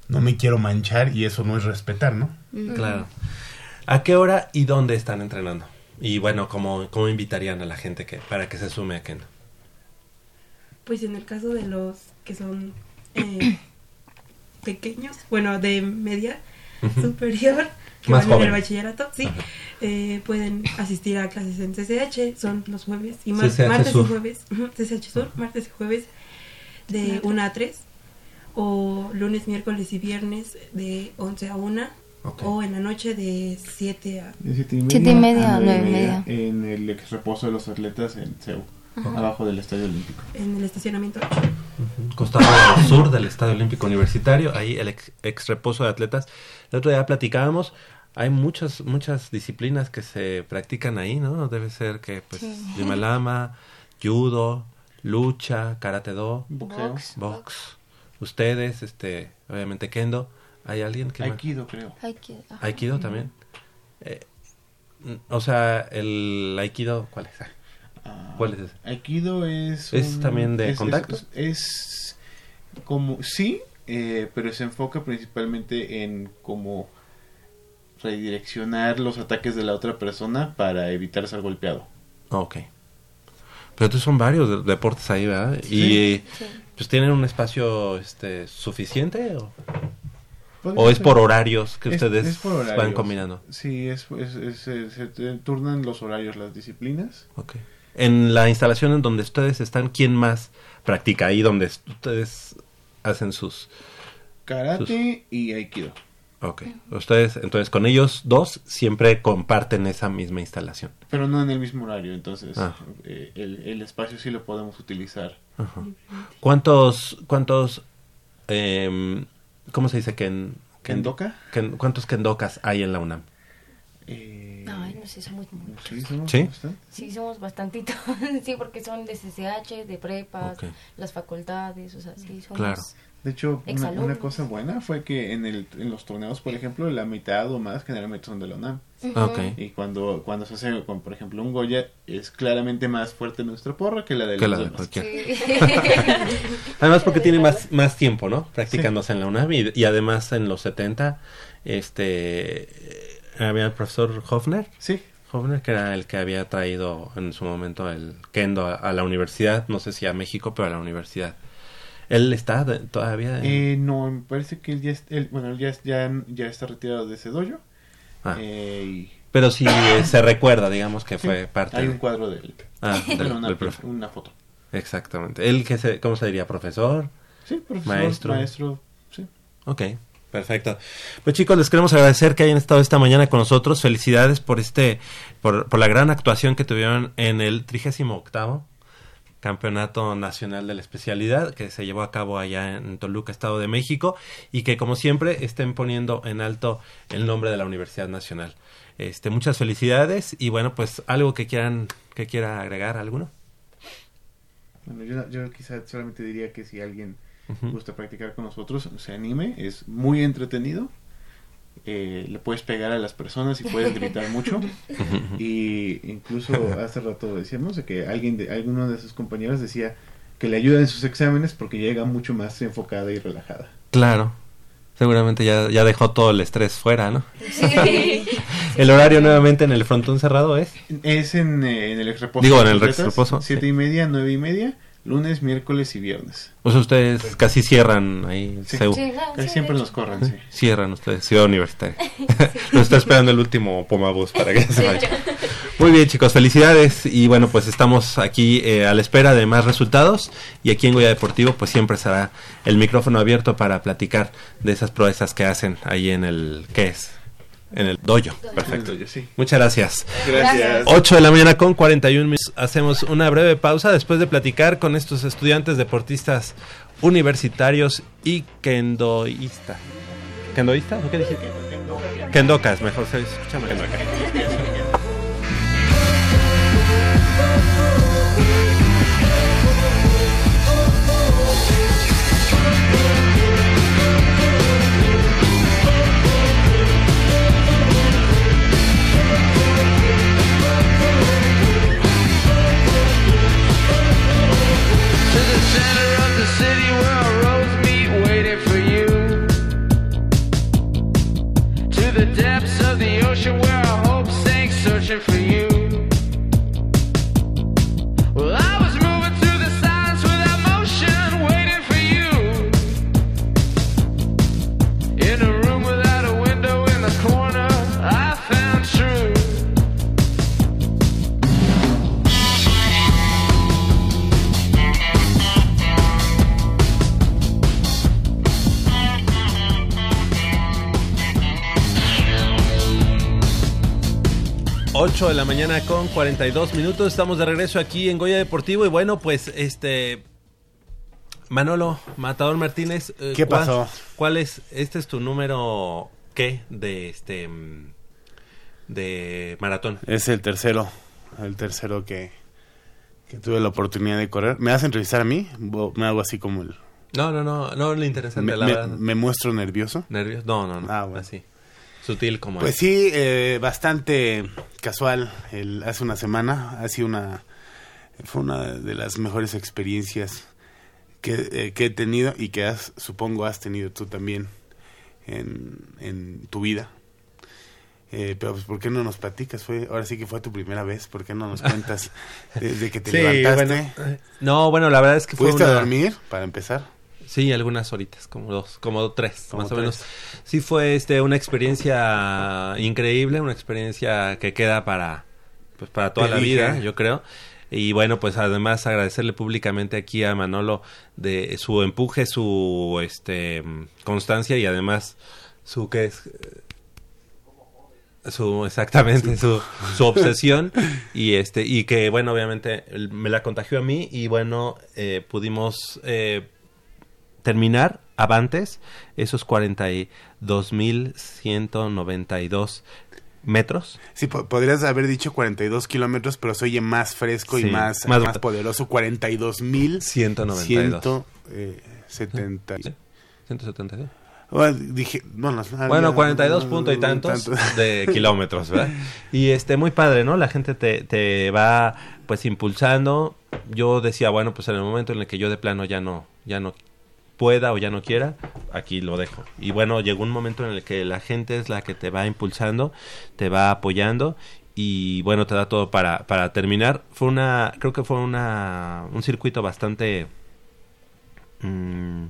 no me quiero manchar y eso no es respetar, ¿no? Claro. ¿A qué hora y dónde están entrenando? Y bueno, ¿cómo, cómo invitarían a la gente que para que se sume a Kendo? Pues en el caso de los que son eh, <coughs> pequeños, bueno, de media superior, que Más van en el bachillerato, sí, eh, pueden asistir a clases en CCH, son los jueves y mar- CCH martes Sur. y jueves, ujú, CCH Sur, martes y jueves de 1 a 3, o lunes, miércoles y viernes de 11 a 1, Ok. o en la noche de 7 a... De siete y media, Siete y media a a nueve y media. En el ex reposo de los atletas en CEU, abajo del Estadio Olímpico. en el estacionamiento 8. Costado sur del Estadio Olímpico Universitario, ahí el ex, ex reposo de atletas. El otro día platicábamos, hay muchas muchas disciplinas que se practican ahí, ¿no? Debe ser que, pues, Sí. Limalama, judo, lucha, karate do, Boxeo. Box. box. Ustedes, este, obviamente kendo. ¿Hay alguien que más? Aikido, creo. Hay que- ajá. Aikido también. Eh, o sea, el Aikido, ¿cuál es? Ah, ¿Cuál es ese? Aikido es. ¿Es también de es- contacto? Es, es como. Sí, eh, pero se enfoca principalmente en cómo redireccionar los ataques de la otra persona para evitar ser golpeado. Ok. Pero tú son varios de- deportes ahí, ¿verdad? Sí. Y Sí. pues tienen un espacio este suficiente o, o es por horarios que es- ustedes es por van combinando. Sí, es, es- es- se- se turnan los horarios, las disciplinas. Ok. En la instalación en donde ustedes están, ¿quién más practica ahí donde ustedes hacen sus Karate y Aikido. Ok. Ustedes, entonces con ellos dos siempre comparten esa misma instalación. Pero no en el mismo horario, entonces Ah. eh, el, el espacio sí lo podemos utilizar. Ajá. ¿Cuántos, cuántos, em, cómo se dice? Ken, ken- ¿Kendoka? ken- ¿Cuántos kendokas hay en la UNAM? Eh, Ay, no sé, somos muchos. sí, somos ¿Sí? bastante. Sí, somos bastantitos. <laughs> sí, porque son de CCH, de prepas, Ok. las facultades, o sea, sí, somos... Claro. De hecho, una, una cosa buena fue que en, el, en los torneos, por ejemplo, la mitad o más generalmente son de la UNAM. Ujú. Ok. Y cuando, cuando se hace, con, por ejemplo, un Goya, es claramente más fuerte nuestra porra que la de Que la de cualquier. Sí. <laughs> Además porque tiene más, <laughs> más tiempo, ¿no? Practicándose en la UNAM y, y además en los 70, este, eh, había el profesor Hofner, Sí, Hofner que era el que había traído en su momento el kendo a, a la universidad, no sé si a México, pero a la universidad. Él está de- todavía. en- eh, no, me parece que él ya, él- bueno, él ya, ya, ya está retirado de ese dojo. Ah, eh, y pero sí eh, se recuerda, digamos que sí, fue parte. Hay un cuadro de él. Ah, <laughs> del- Bueno, una, del profe. una foto. Exactamente. Él que se, ¿cómo se diría? Profesor. Sí, profesor, Maestro. maestro. sí. Ok, perfecto. Pues chicos, les queremos agradecer que hayan estado esta mañana con nosotros. Felicidades por este, por, por la gran actuación que tuvieron en el 38 Campeonato Nacional de la Especialidad que se llevó a cabo allá en Toluca, Estado de México, y que como siempre estén poniendo en alto el nombre de la Universidad Nacional. Este, muchas felicidades y bueno, pues algo que quieran, que quiera agregar alguno. Bueno, yo, yo quizá solamente diría que si alguien Gusta practicar con nosotros, se anime, es muy entretenido. eh, le puedes pegar a las personas y puedes gritar <laughs> mucho. y incluso hace rato decíamos de que alguien de alguno de sus compañeros decía que le ayuda en sus exámenes porque llega mucho más enfocada y relajada. Claro. Seguramente ya, ya dejó todo el estrés fuera, ¿no? <laughs> Sí. El horario nuevamente en el frontón cerrado es. Es en, eh, en el ex reposo. Digo, en el atletas, ex reposo, Siete sí. y media, nueve y media, lunes, miércoles y viernes. O sea, ustedes casi cierran ahí. Sí. Sí, no, Casi sí, siempre nos corren, sí. Cierran ustedes, Ciudad Universitaria. <laughs> <laughs> Nos está esperando el último Pomabus para que <laughs> se vaya. Muy bien, chicos, felicidades. Y bueno, pues estamos aquí eh, a la espera de más resultados. Y aquí en Goya Deportivo, pues siempre será el micrófono abierto para platicar de esas proezas que hacen ahí en el. ¿Qué es? En el dojo. Perfecto. Yo sí. Muchas gracias. Gracias. 8 de la mañana con 41 minutos. Hacemos una breve pausa después de platicar con estos estudiantes deportistas universitarios y kendoístas. ¿Kendoístas? ¿O qué dije? Kendokas, mejor se escucha mejor. 8 de la mañana con 42 minutos. Estamos de regreso aquí en Goya Deportivo. Y bueno, pues este. Manolo, Matador Martínez. Eh, ¿Qué pasó? ¿Cuál es? Este es tu número. ¿Qué? De este. De maratón. Es el tercero. El tercero que. Que tuve la oportunidad de correr. ¿Me vas a entrevistar a mí? Me hago así como el. No, no, no. No le interesante, me, la me, verdad. ¿Me muestro nervioso? Nervioso. No, no, no. Ah, así. Sutil como Pues es. sí, eh, bastante casual. El, hace una semana ha sido una fue una de las mejores experiencias que, eh, que he tenido y que has, supongo has tenido tú también en, en tu vida. Eh, pero pues, ¿por qué no nos platicas? Fue, ahora sí que fue tu primera vez. ¿Por qué no nos cuentas <laughs> desde que te Sí, levantaste? bueno, eh, no, bueno, la verdad es que fue ¿Fuiste una... a dormir para empezar? Sí, algunas horitas, como dos, como tres, Como más o menos. Sí fue este una experiencia increíble, una experiencia que queda para pues para toda Te la dije. vida, yo creo. Y bueno, pues además agradecerle públicamente aquí a Manolo de su empuje, su este constancia y además su que es su exactamente su, su obsesión y este y que bueno obviamente me la contagió a mí y bueno eh, pudimos eh, terminar avantes esos 42.192 metros Sí, po- podrías haber dicho 42 kilómetros, pero se oye más fresco y Sí, más, más- más, poderoso. 42 mil 192 eh, 70. 172 Bueno, dije, bueno, Bueno, ya, 42 punto y tantos de kilómetros, ¿verdad? <laughs> Y este, muy padre, ¿no? La gente te, te va, pues, impulsando. Yo decía, bueno, pues en el momento en el que yo de plano ya no, ya no pueda o ya no quiera, aquí lo dejo. Y bueno, llegó un momento en el que la gente es la que te va impulsando, te va apoyando y bueno, te da todo para, para terminar. Fue una, creo que fue una, un circuito bastante... mm,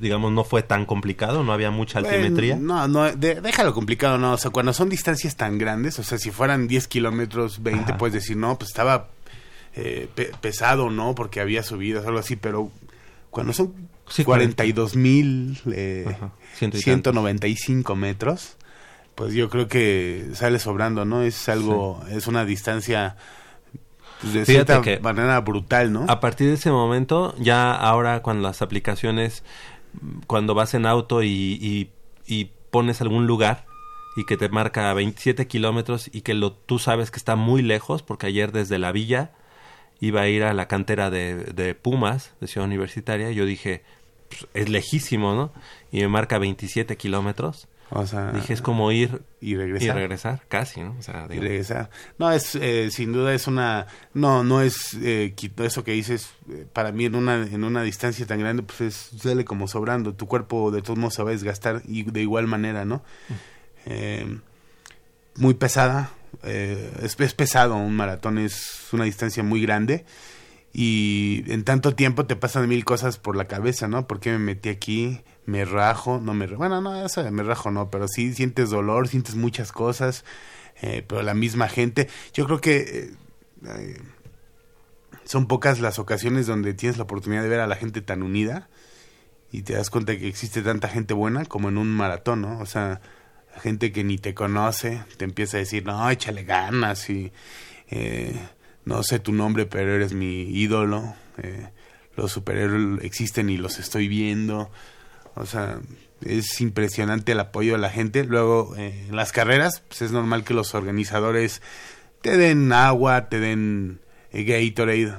digamos, no fue tan complicado, no había mucha altimetría. No, no, de- déjalo complicado, no. O sea, cuando son distancias tan grandes, o sea, si fueran 10 kilómetros, 20, puedes decir, no, pues estaba eh, pe- pesado, ¿no? Porque había subidas algo así, pero cuando son Sí, 42 mil eh, Ajá, ciento y 195 metros, pues yo creo que sale sobrando, ¿no? Es algo, es una distancia pues, de Fíjate cierta que manera brutal, ¿no? A partir de ese momento, ya ahora con las aplicaciones, cuando vas en auto y, y- y pones algún lugar y que te marca 27 kilómetros y que lo, tú sabes que está muy lejos, porque ayer desde la villa iba a ir a la cantera de, de Pumas, de Ciudad Universitaria, y yo dije, pues, es lejísimo, ¿no? Y me marca 27 kilómetros. O sea, Dije, es como ir y regresar. y regresar, casi, ¿no? O sea, y regresar. No, es eh, sin duda es una no no es eh, eso que dices eh, para mí en una en una distancia tan grande pues es sale como sobrando, tu cuerpo de todos modos se va a desgastar y de igual manera, ¿no? Eh, muy pesada, eh, es, es pesado un maratón, es una distancia muy grande y en tanto tiempo te pasan mil cosas por la cabeza, ¿no? ¿Por qué me metí aquí? Me rajo, no me... Bueno, no, eso de me rajo no, pero sí sientes dolor, sientes muchas cosas, eh, pero la misma gente. Yo creo que eh, son pocas las ocasiones donde tienes la oportunidad de ver a la gente tan unida y te das cuenta que existe tanta gente buena como en un maratón, ¿no? O sea, gente que ni te conoce te empieza a decir, no, échale ganas y eh, no sé tu nombre, pero eres mi ídolo. eh, los superhéroes existen y los estoy viendo. O sea, es impresionante el apoyo de la gente. Luego, eh, en las carreras, pues es normal que los organizadores te den agua, te den Gatorade,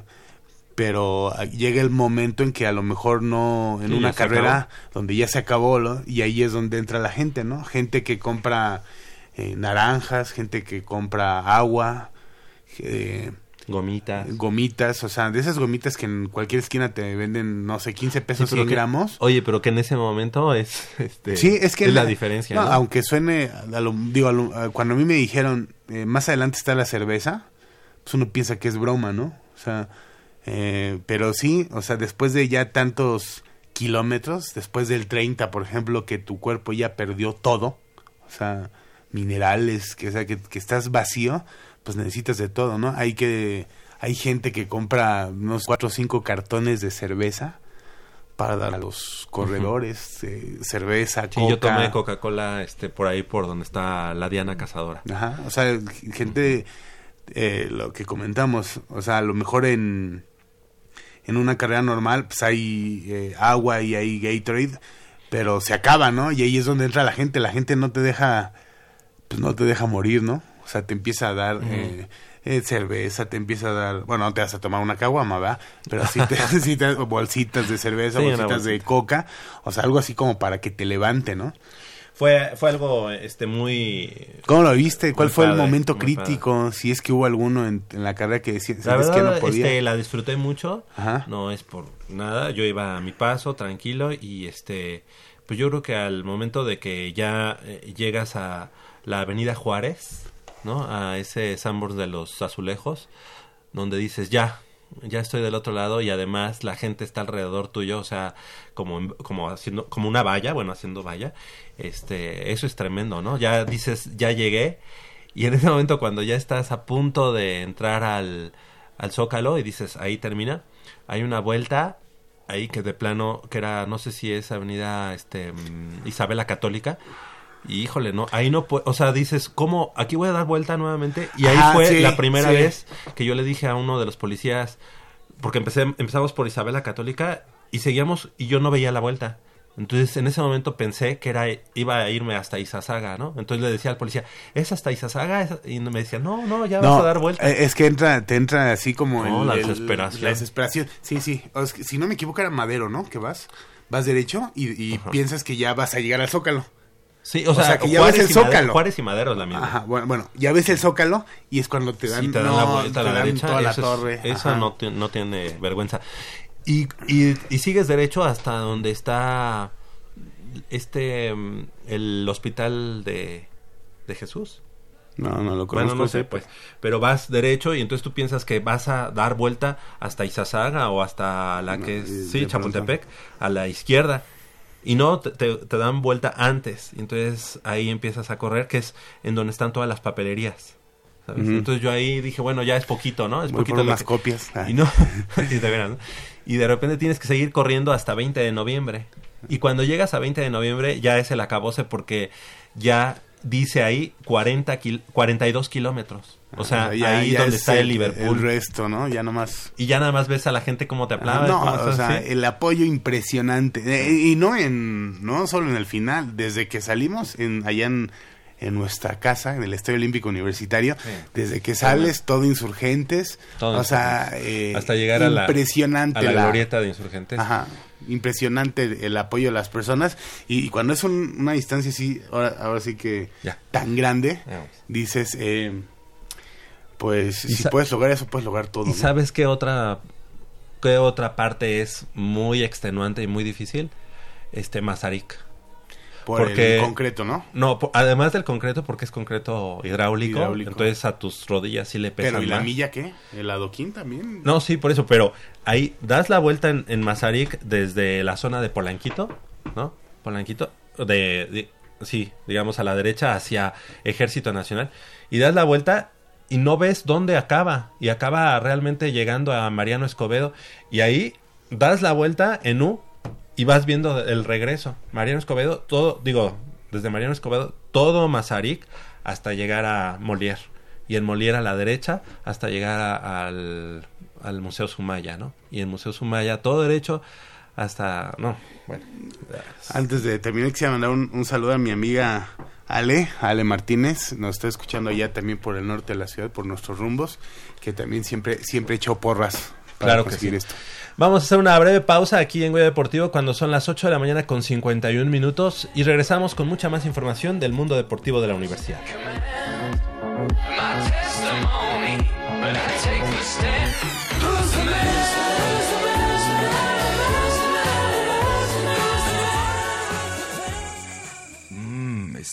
pero ah, llega el momento en que a lo mejor no, en Sí, una carrera acabó. donde ya se acabó, ¿no? y ahí es donde entra la gente, ¿no? Gente que compra eh, naranjas, gente que compra agua, eh, gomitas. gomitas, o sea, de esas gomitas que en cualquier esquina te venden, no sé, 15 pesos Sí, 100 que- gramos. Oye, pero que en ese momento es, este, Sí, es que la, diferencia. no, ¿no? Aunque suene, a lo- digo, a lo- a- cuando a mí me dijeron eh, más adelante está la cerveza, pues uno piensa que es broma, ¿no? O sea, eh, pero sí, o sea, después de ya tantos kilómetros, después del 30, por ejemplo, que tu cuerpo ya perdió todo, o sea, minerales, que, o sea, que, que estás vacío, pues necesitas de todo, ¿no? Hay que, hay gente que compra unos cuatro o cinco cartones de cerveza para dar a los corredores, eh, cerveza, Sí, yo coca. tomé Coca-Cola este, por ahí, por donde está la Diana Cazadora. Ajá, o sea, gente, eh, lo que comentamos, o sea, a lo mejor en, en una carrera normal, pues hay eh, agua y hay Gatorade, pero se acaba, ¿no? Y ahí es donde entra la gente, la gente no te deja, pues no te deja morir, ¿no? O sea, te empieza a dar eh, eh, cerveza, te empieza a dar, bueno, no te vas a tomar una caguama, ¿verdad? Pero sí te, <laughs> sí te- bolsitas de cerveza, Sí, bolsitas de coca, o sea, algo así como para que te levante, ¿no? Fue, fue algo este, muy... ¿Cómo lo viste? ¿Cuál fue el momento crítico? Si es que hubo alguno en, en la carrera que decía, La sabes verdad, que no podía. este, la disfruté mucho. Ajá. No es por nada. Yo iba a mi paso, tranquilo, y este, pues yo creo que al momento de que ya eh, llegas a la Avenida Juárez, ¿no? A ese Sambors de los Azulejos, donde dices ya, ya estoy del otro lado y además la gente está alrededor tuyo, o sea, como como haciendo como una valla, bueno, haciendo valla. Este, eso es tremendo, ¿no? Ya dices, ya llegué y en ese momento cuando ya estás a punto de entrar al al Zócalo y dices, ahí termina, hay una vuelta ahí que de plano que era no sé si es Avenida este mm, Isabela Católica y híjole, no, ahí no o sea, dices, ¿cómo? Aquí voy a dar vuelta nuevamente. Y ahí fue sí, la primera sí. vez que yo le dije a uno de los policías, porque empecé, empezamos por Isabela Católica y seguíamos y yo no veía la vuelta. Entonces, en ese momento pensé que era iba a irme hasta Izazaga, ¿no? Entonces le decía al policía, ¿es hasta Izazaga? ¿Es-?" Y me decía, no, no, ya vas a dar vuelta. eh, Es que entra, te entra así como No, el- la el- desesperación. La desesperación. Sí, sí. O es que, si no me equivoco era Madero, ¿no? Que vas, vas derecho y, y piensas que ya vas a llegar al Zócalo. Sí, o sea, que ya Juárez ves el y Madero- Zócalo. Juárez y Madero es la misma. Ajá, bueno, bueno, ya ves el Zócalo y es cuando te dan, Sí, te dan no, la vuelta a la derecha. toda la es- torre. Esa no, no tiene vergüenza. Y, y, y sigues derecho hasta donde está este mm, el hospital de, de Jesús. No, no lo Bueno, conozco. no sé, pues. Pero vas derecho y entonces tú piensas que vas a dar vuelta hasta Izazaga o hasta la que es, sí, Chapultepec, a la izquierda. Y no, te, dan vuelta antes. Y entonces ahí empiezas a correr, que es en donde están todas las papelerías. Entonces yo ahí dije, bueno, ya es poquito, ¿no? Es Voy poquito por lo unas que- copias. Ay. Y no, <laughs> y de veras, ¿no? Y de repente tienes que seguir corriendo hasta 20 de noviembre. Y cuando llegas a 20 de noviembre ya es el acabose porque ya dice ahí 40 kil- 42 kilómetros. O sea, Ah, ya- ahí ya donde es está el Liverpool. El resto, ¿no? Ya nomás. Y ya nada más ves a la gente cómo te aplaude. no, o sea, ¿sí? el apoyo impresionante. Eh, y no en no solo en el final, desde que salimos en allá en, en nuestra casa, en el Estadio Olímpico Universitario, Sí. desde que sales todo insurgentes, Todo o sea, eh, Hasta llegar a la- impresionante a la glorieta de insurgentes. Ajá, impresionante el, el apoyo de las personas y, y cuando es un- una distancia así, ahora, ahora sí que Ya. tan grande, Ya dices, eh, pues Y si puedes lograr eso, puedes lograr todo. ¿Y ¿no? sabes qué otra, qué otra parte es muy extenuante y muy difícil? Este Mazarik. Por el concreto, ¿no? No, además del concreto, porque es concreto hidráulico, Hidráulico. entonces a tus rodillas sí le pesa Pero, ¿y la más. milla qué? ¿El adoquín también? No, sí, por eso, pero ahí das la vuelta en, en Mazarik desde la zona de Polanquito, ¿no? Polanquito, de, de- sí, digamos a la derecha hacia Ejército Nacional, y das la vuelta y no ves dónde acaba, y acaba realmente llegando a Mariano Escobedo, y ahí das la vuelta en U y vas viendo el regreso. Mariano Escobedo, todo, digo, desde Mariano Escobedo, todo Mazarik hasta llegar a Molière. Y en Molière a la derecha hasta llegar a- al, al Museo Sumaya, ¿no? Y en Museo Sumaya todo derecho hasta... No, bueno. Antes de terminar, quisiera mandar un, un saludo a mi amiga Ale, Ale Martínez, nos está escuchando allá también por el norte de la ciudad, por nuestros rumbos, que también siempre, siempre echó porras para Claro que sí. esto. Vamos a hacer una breve pausa aquí en Goya Deportivo cuando son las 8 de la mañana con 51 minutos y regresamos con mucha más información del mundo deportivo de la universidad.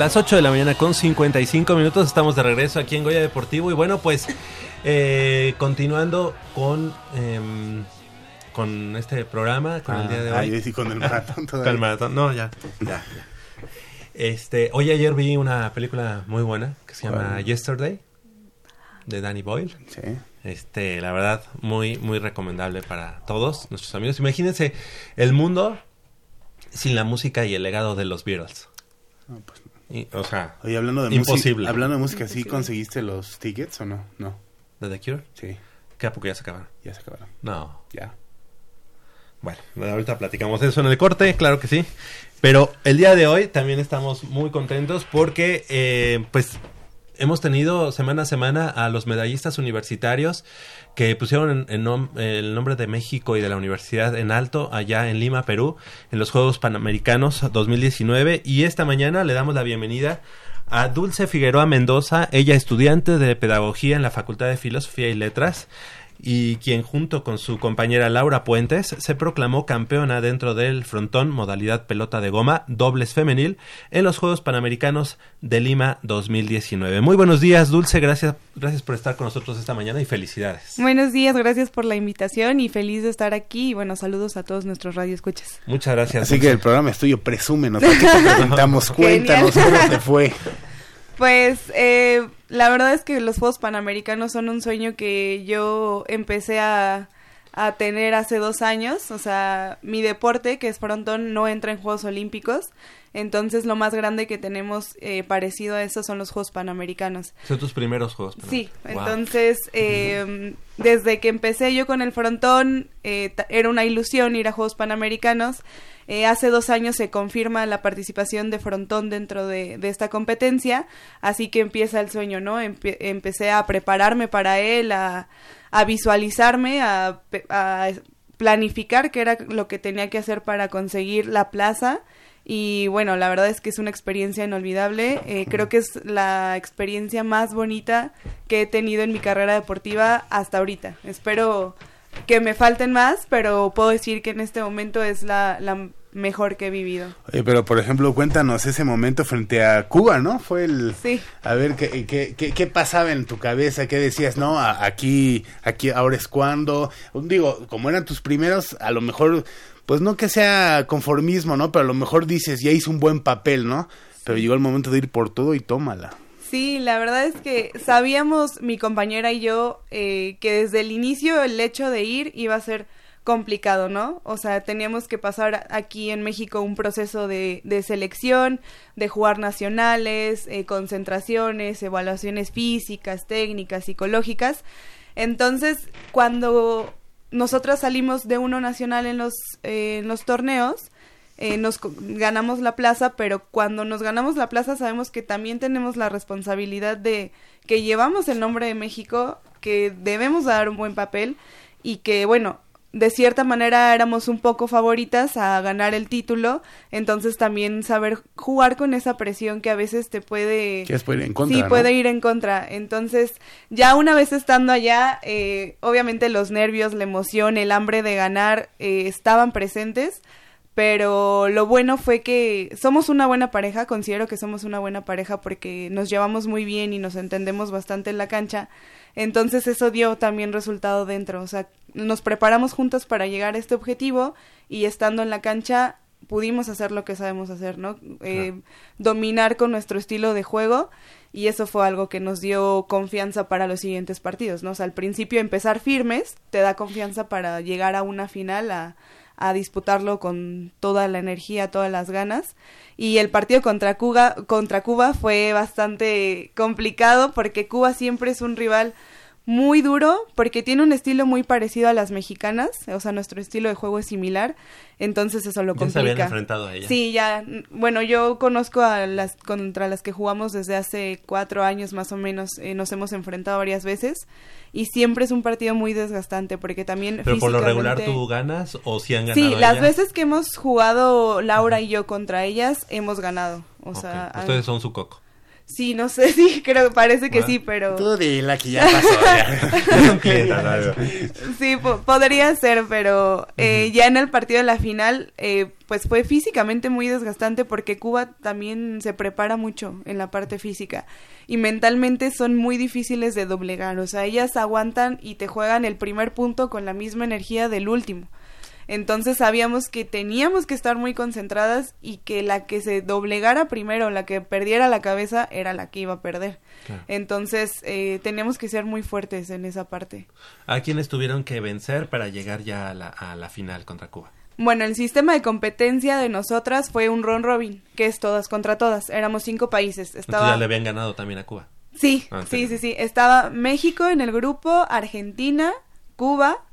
Las 8 de la mañana con 55 minutos estamos de regreso aquí en Goya Deportivo y bueno pues eh, continuando con em, con este programa, con el Ah, día de ah, hoy. yo decía con el maratón <laughs> Con todavía. el maratón, no, ya, ya, ya. Este, hoy ayer vi una película muy buena que se llama. Yesterday de Danny Boyle. Sí. Este, la verdad, muy, muy recomendable para todos nuestros amigos. Imagínense el mundo sin la música y el legado de los Beatles. No, pues, Y, o sea, Oye, hablando de imposible. música, hablando de música, ¿sí conseguiste los tickets o no? No. ¿De The Cure? Sí. ¿Qué a poco ya se acabaron? Ya se acabaron. No. Ya. Bueno, ahorita platicamos eso en el corte, claro que sí. Pero el día de hoy también estamos muy contentos porque, eh, pues, hemos tenido semana a semana a los medallistas universitarios que pusieron en- el nombre de México y de la universidad en alto allá en Lima, Perú, en los Juegos Panamericanos 2019. Y esta mañana le damos la bienvenida a Dulce Figueroa Mendoza, ella estudiante de Pedagogía en la Facultad de Filosofía y Letras y quien junto con su compañera Laura Puentes se proclamó campeona dentro del frontón modalidad pelota de goma dobles femenil en los Juegos Panamericanos de Lima 2019. Muy buenos días, Dulce, gracias gracias por estar con nosotros esta mañana y felicidades. Buenos días, gracias por la invitación y feliz de estar aquí. Y bueno, saludos a todos nuestros radioescuchas. Muchas gracias. Así que el programa es tuyo, presúmenos. ¿A qué te <laughs> preguntamos? Cuéntanos cómo te fue. Pues eh, la verdad es que los Juegos Panamericanos son un sueño que yo empecé a, a tener hace dos años. O sea, mi deporte, que es frontón, no entra en Juegos Olímpicos. Entonces lo más grande que tenemos eh, parecido a eso son los Juegos Panamericanos. Son tus primeros Juegos Sí, Panamericanos. Wow. entonces eh, desde que empecé yo con el frontón eh, era una ilusión ir a Juegos Panamericanos. Eh, hace dos años se confirma la participación de frontón dentro de, esta competencia, así que empieza el sueño, ¿no? Empe- empecé a prepararme para él, a, visualizarme, a, a planificar qué era lo que tenía que hacer para conseguir la plaza. Y bueno, la verdad es que es una experiencia inolvidable. Eh, creo que es la experiencia más bonita que he tenido en mi carrera deportiva hasta ahorita. Espero que me falten más, pero puedo decir que en este momento es la, la mejor que he vivido. Oye, pero por ejemplo, cuéntanos ese momento frente a Cuba, ¿no? Fue el... Sí. A ver, ¿qué, qué, qué, qué pasaba en tu cabeza? ¿Qué decías? No, A- aquí, aquí, ahora es cuando. Digo, como eran tus primeros, a lo mejor, pues no que sea conformismo, ¿no? Pero a lo mejor dices, ya hice un buen papel, ¿no? Pero llegó el momento de ir por todo y tómala. Sí, la verdad es que sabíamos mi compañera y yo eh, que desde el inicio el hecho de ir iba a ser complicado, ¿no? O sea, teníamos que pasar aquí en México un proceso de, de selección, de jugar nacionales, eh, concentraciones, evaluaciones físicas, técnicas, psicológicas. Entonces, cuando nosotras salimos de uno nacional en los, eh, en los torneos, eh, nos ganamos la plaza, pero cuando nos ganamos la plaza sabemos que también tenemos la responsabilidad de que llevamos el nombre de México, que debemos dar un buen papel y que, bueno, de cierta manera éramos un poco favoritas a ganar el título, entonces también saber jugar con esa presión que a veces te puede... Que puede ir en contra, Sí, ¿no? puede ir en contra. Entonces, ya una vez estando allá, eh, obviamente los nervios, la emoción, el hambre de ganar eh, estaban presentes, pero lo bueno fue que somos una buena pareja, considero que somos una buena pareja porque nos llevamos muy bien y nos entendemos bastante en la cancha. Entonces eso dio también resultado dentro, o sea, nos preparamos juntos para llegar a este objetivo y estando en la cancha pudimos hacer lo que sabemos hacer, ¿no? Eh, dominar con nuestro estilo de juego y eso fue algo que nos dio confianza para los siguientes partidos, ¿no? O sea, al principio empezar firmes te da confianza para llegar a una final a, a disputarlo con toda la energía, todas las ganas. Y el partido contra Cuba, contra Cuba fue bastante complicado porque Cuba siempre es un rival muy duro porque tiene un estilo muy parecido a las mexicanas, o sea, nuestro estilo de juego es similar, entonces eso lo Ya se complica. habían enfrentado a ella. Sí, ya, bueno, yo conozco a las contra las que jugamos desde hace cuatro años más o menos, eh, nos hemos enfrentado varias veces y siempre es un partido muy desgastante porque también Pero por lo regular físicamente- tú ganas o si han ganado Sí, las ellas? veces que hemos jugado Laura y yo contra ellas hemos ganado, o sea, han- Ustedes son su coco. Sí, no sé, <laughs> sí, creo, parece que Ah. sí, pero... Tú dila que ya pasó. ya. <laughs> <laughs> Sí, po- podría ser, pero eh, ya en el partido de la final, eh, pues fue físicamente muy desgastante porque Cuba también se prepara mucho en la parte física y mentalmente son muy difíciles de doblegar, o sea, ellas aguantan y te juegan el primer punto con la misma energía del último. Entonces sabíamos que teníamos que estar muy concentradas y que la que se doblegara primero, la que perdiera la cabeza, era la que iba a perder. Claro. Entonces eh, teníamos que ser muy fuertes en esa parte. ¿A quiénes tuvieron que vencer para llegar ya a la, a la final contra Cuba? Bueno, el sistema de competencia de nosotras fue un ron robin, que es todas contra todas. Éramos cinco países. Entonces Estaba ya le habían ganado también a Cuba. Sí, Ah, sí, sí, sí. Estaba México en el grupo, Argentina, Cuba,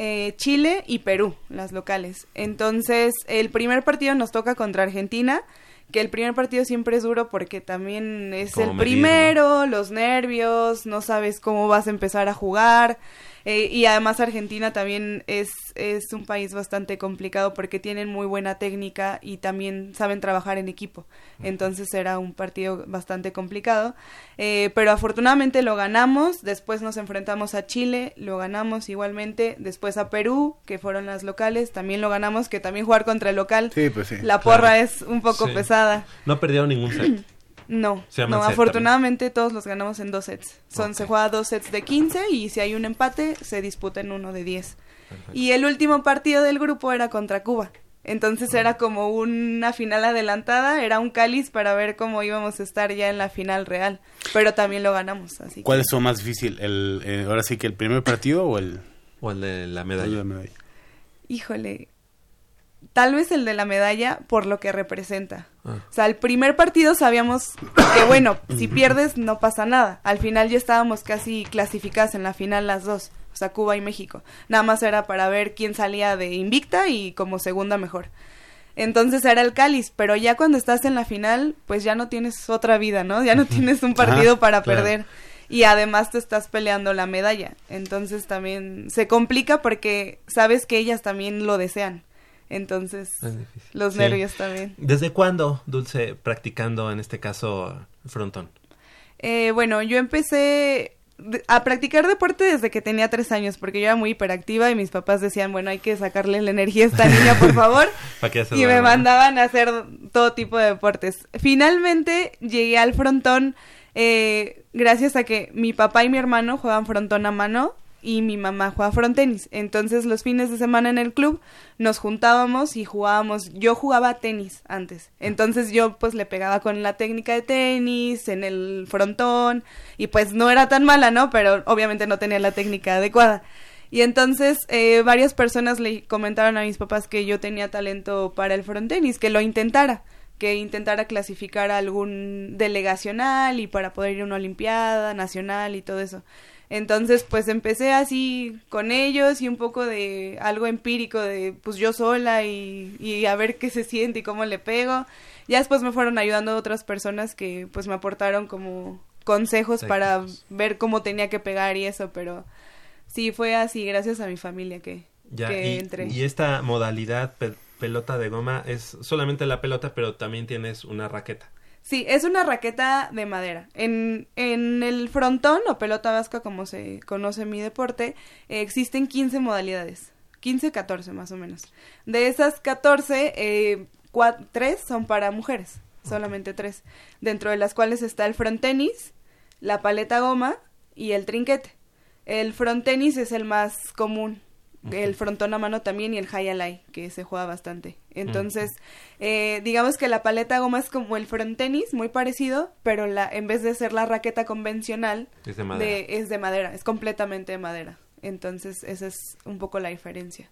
eh, Chile y Perú, las locales. Entonces, el primer partido nos toca contra Argentina, que el primer partido siempre es duro porque también es Como el primero, los nervios, no sabes cómo vas a empezar a jugar. Eh, y además Argentina también es, es un país bastante complicado porque tienen muy buena técnica y también saben trabajar en equipo. Entonces era un partido bastante complicado. Eh, pero afortunadamente lo ganamos. Después nos enfrentamos a Chile, lo ganamos igualmente. Después a Perú, que fueron las locales, también lo ganamos. Que también jugar contra el local, Sí, pues sí. la porra Claro. es un poco Sí. pesada. No perdieron ningún set. <clears throat> No, Se no, set afortunadamente todos los ganamos en dos sets. Son, Se juega dos sets de 15 y si hay un empate se disputa en uno de 10. Y el último partido del grupo era contra Cuba. Entonces era como una final adelantada, era un cáliz para ver cómo íbamos a estar ya en la final real. Pero también lo ganamos, así. que- ¿Cuál es lo más difícil? El, eh, ahora sí que el primer partido o el... O el de la medalla. Híjole, tal vez el de la medalla por lo que representa. Ah. O sea, el primer partido sabíamos que, bueno, si <coughs> pierdes no pasa nada. Al final ya estábamos casi clasificadas en la final las dos, o sea, Cuba y México. Nada más era para ver quién salía de invicta y como segunda mejor. Entonces era el cáliz, pero ya cuando estás en la final, pues ya no tienes otra vida, ¿no? Ya no tienes un partido Ajá, para claro. perder. Y además te estás peleando la medalla. Entonces también se complica porque sabes que ellas también lo desean. Entonces, los Sí. nervios también. ¿Desde cuándo, Dulce, practicando en este caso frontón? Eh, bueno, yo empecé a practicar deporte desde que tenía tres años, porque yo era muy hiperactiva y mis papás decían, bueno, hay que sacarle la energía a esta <laughs> niña, por favor. <laughs> ¿Para qué se y me mandaban a hacer todo tipo de deportes. Finalmente llegué al frontón eh, gracias a que mi papá y mi hermano juegan frontón a mano y mi mamá juega frontenis. Entonces los fines de semana en el club nos juntábamos y jugábamos. Yo jugaba tenis antes. Entonces yo pues le pegaba con la técnica de tenis en el frontón y pues no era tan mala, ¿no? Pero obviamente no tenía la técnica adecuada. Y entonces eh, varias personas le comentaron a mis papás que yo tenía talento para el frontenis, que lo intentara, que intentara clasificar a algún delegacional y para poder ir a una olimpiada nacional y todo eso. Entonces, pues empecé así con ellos y un poco de algo empírico de pues yo sola y, y a ver qué se siente y cómo le pego. Ya después me fueron ayudando otras personas que pues me aportaron como consejos para ver cómo tenía que pegar y eso, pero sí fue así gracias a mi familia que, Ya, que y, entré. y esta modalidad pe- pelota de goma es solamente la pelota, pero también tienes una raqueta. Sí, es una raqueta de madera. En, en el frontón o pelota vasca, como se conoce en mi deporte, eh, existen 15 modalidades. 15, 14 más o menos. De esas 14, eh, 3 son para mujeres, solamente 3. Dentro de las cuales está el frontenis, la paleta goma y el trinquete. El frontenis es el más común. El frontón a mano también y el high alay, que se juega bastante. Entonces, eh, digamos que la paleta goma es como el frontenis, muy parecido, pero la, en vez de ser la raqueta convencional, Es de madera. es de madera, es completamente de madera. Entonces, esa es un poco la diferencia.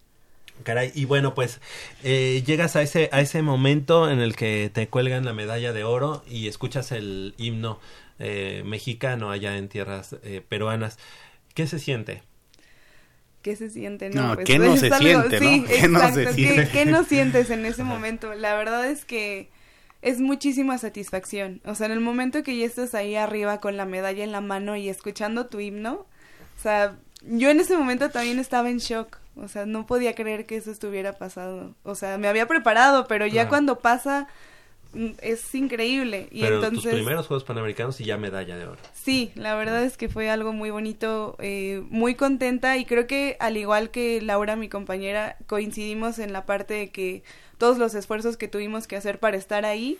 Caray, y bueno, pues eh, llegas a ese, a ese momento en el que te cuelgan la medalla de oro y escuchas el himno eh, mexicano allá en tierras eh, peruanas. ¿Qué se siente? ¿Qué se siente? No, pues, ¿qué <laughs> no se siente, sí, no? ¿Qué no se exacto, siente? ¿Qué, no sientes en ese momento? La verdad es que es muchísima satisfacción. O sea, en el momento que ya estás ahí arriba con la medalla en la mano y escuchando tu himno, o sea, yo en ese momento también estaba en shock. O sea, no podía creer que eso estuviera pasado. O sea, me había preparado, pero ya Claro. cuando pasa es increíble. Y Pero entonces tus primeros Juegos Panamericanos y ya medalla de oro. Sí, la verdad es que fue algo muy bonito, eh, muy contenta y creo que al igual que Laura, mi compañera, coincidimos en la parte de que todos los esfuerzos que tuvimos que hacer para estar ahí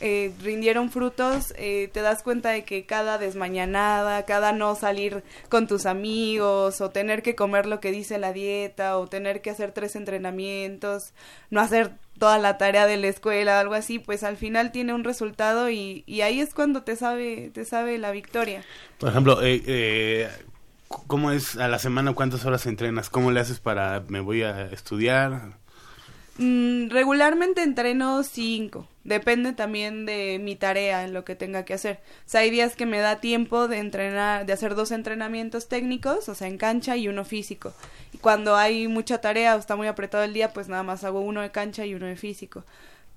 eh, rindieron frutos, eh, te das cuenta de que cada desmañanada, cada no salir con tus amigos, o tener que comer lo que dice la dieta, o tener que hacer tres entrenamientos, no hacer toda la tarea de la escuela, algo así, pues al final tiene un resultado y, y ahí es cuando te sabe, te sabe la victoria. Por ejemplo, eh, eh, ¿cómo es a la semana? ¿Cuántas horas entrenas? ¿Cómo le haces para me voy a estudiar? Mm, regularmente entreno cinco. Depende también de mi tarea en lo que tenga que hacer. O sea, hay días que me da tiempo de entrenar, de hacer dos entrenamientos técnicos, o sea, en cancha y uno físico. Y cuando hay mucha tarea o está muy apretado el día, pues nada más hago uno de cancha y uno de físico.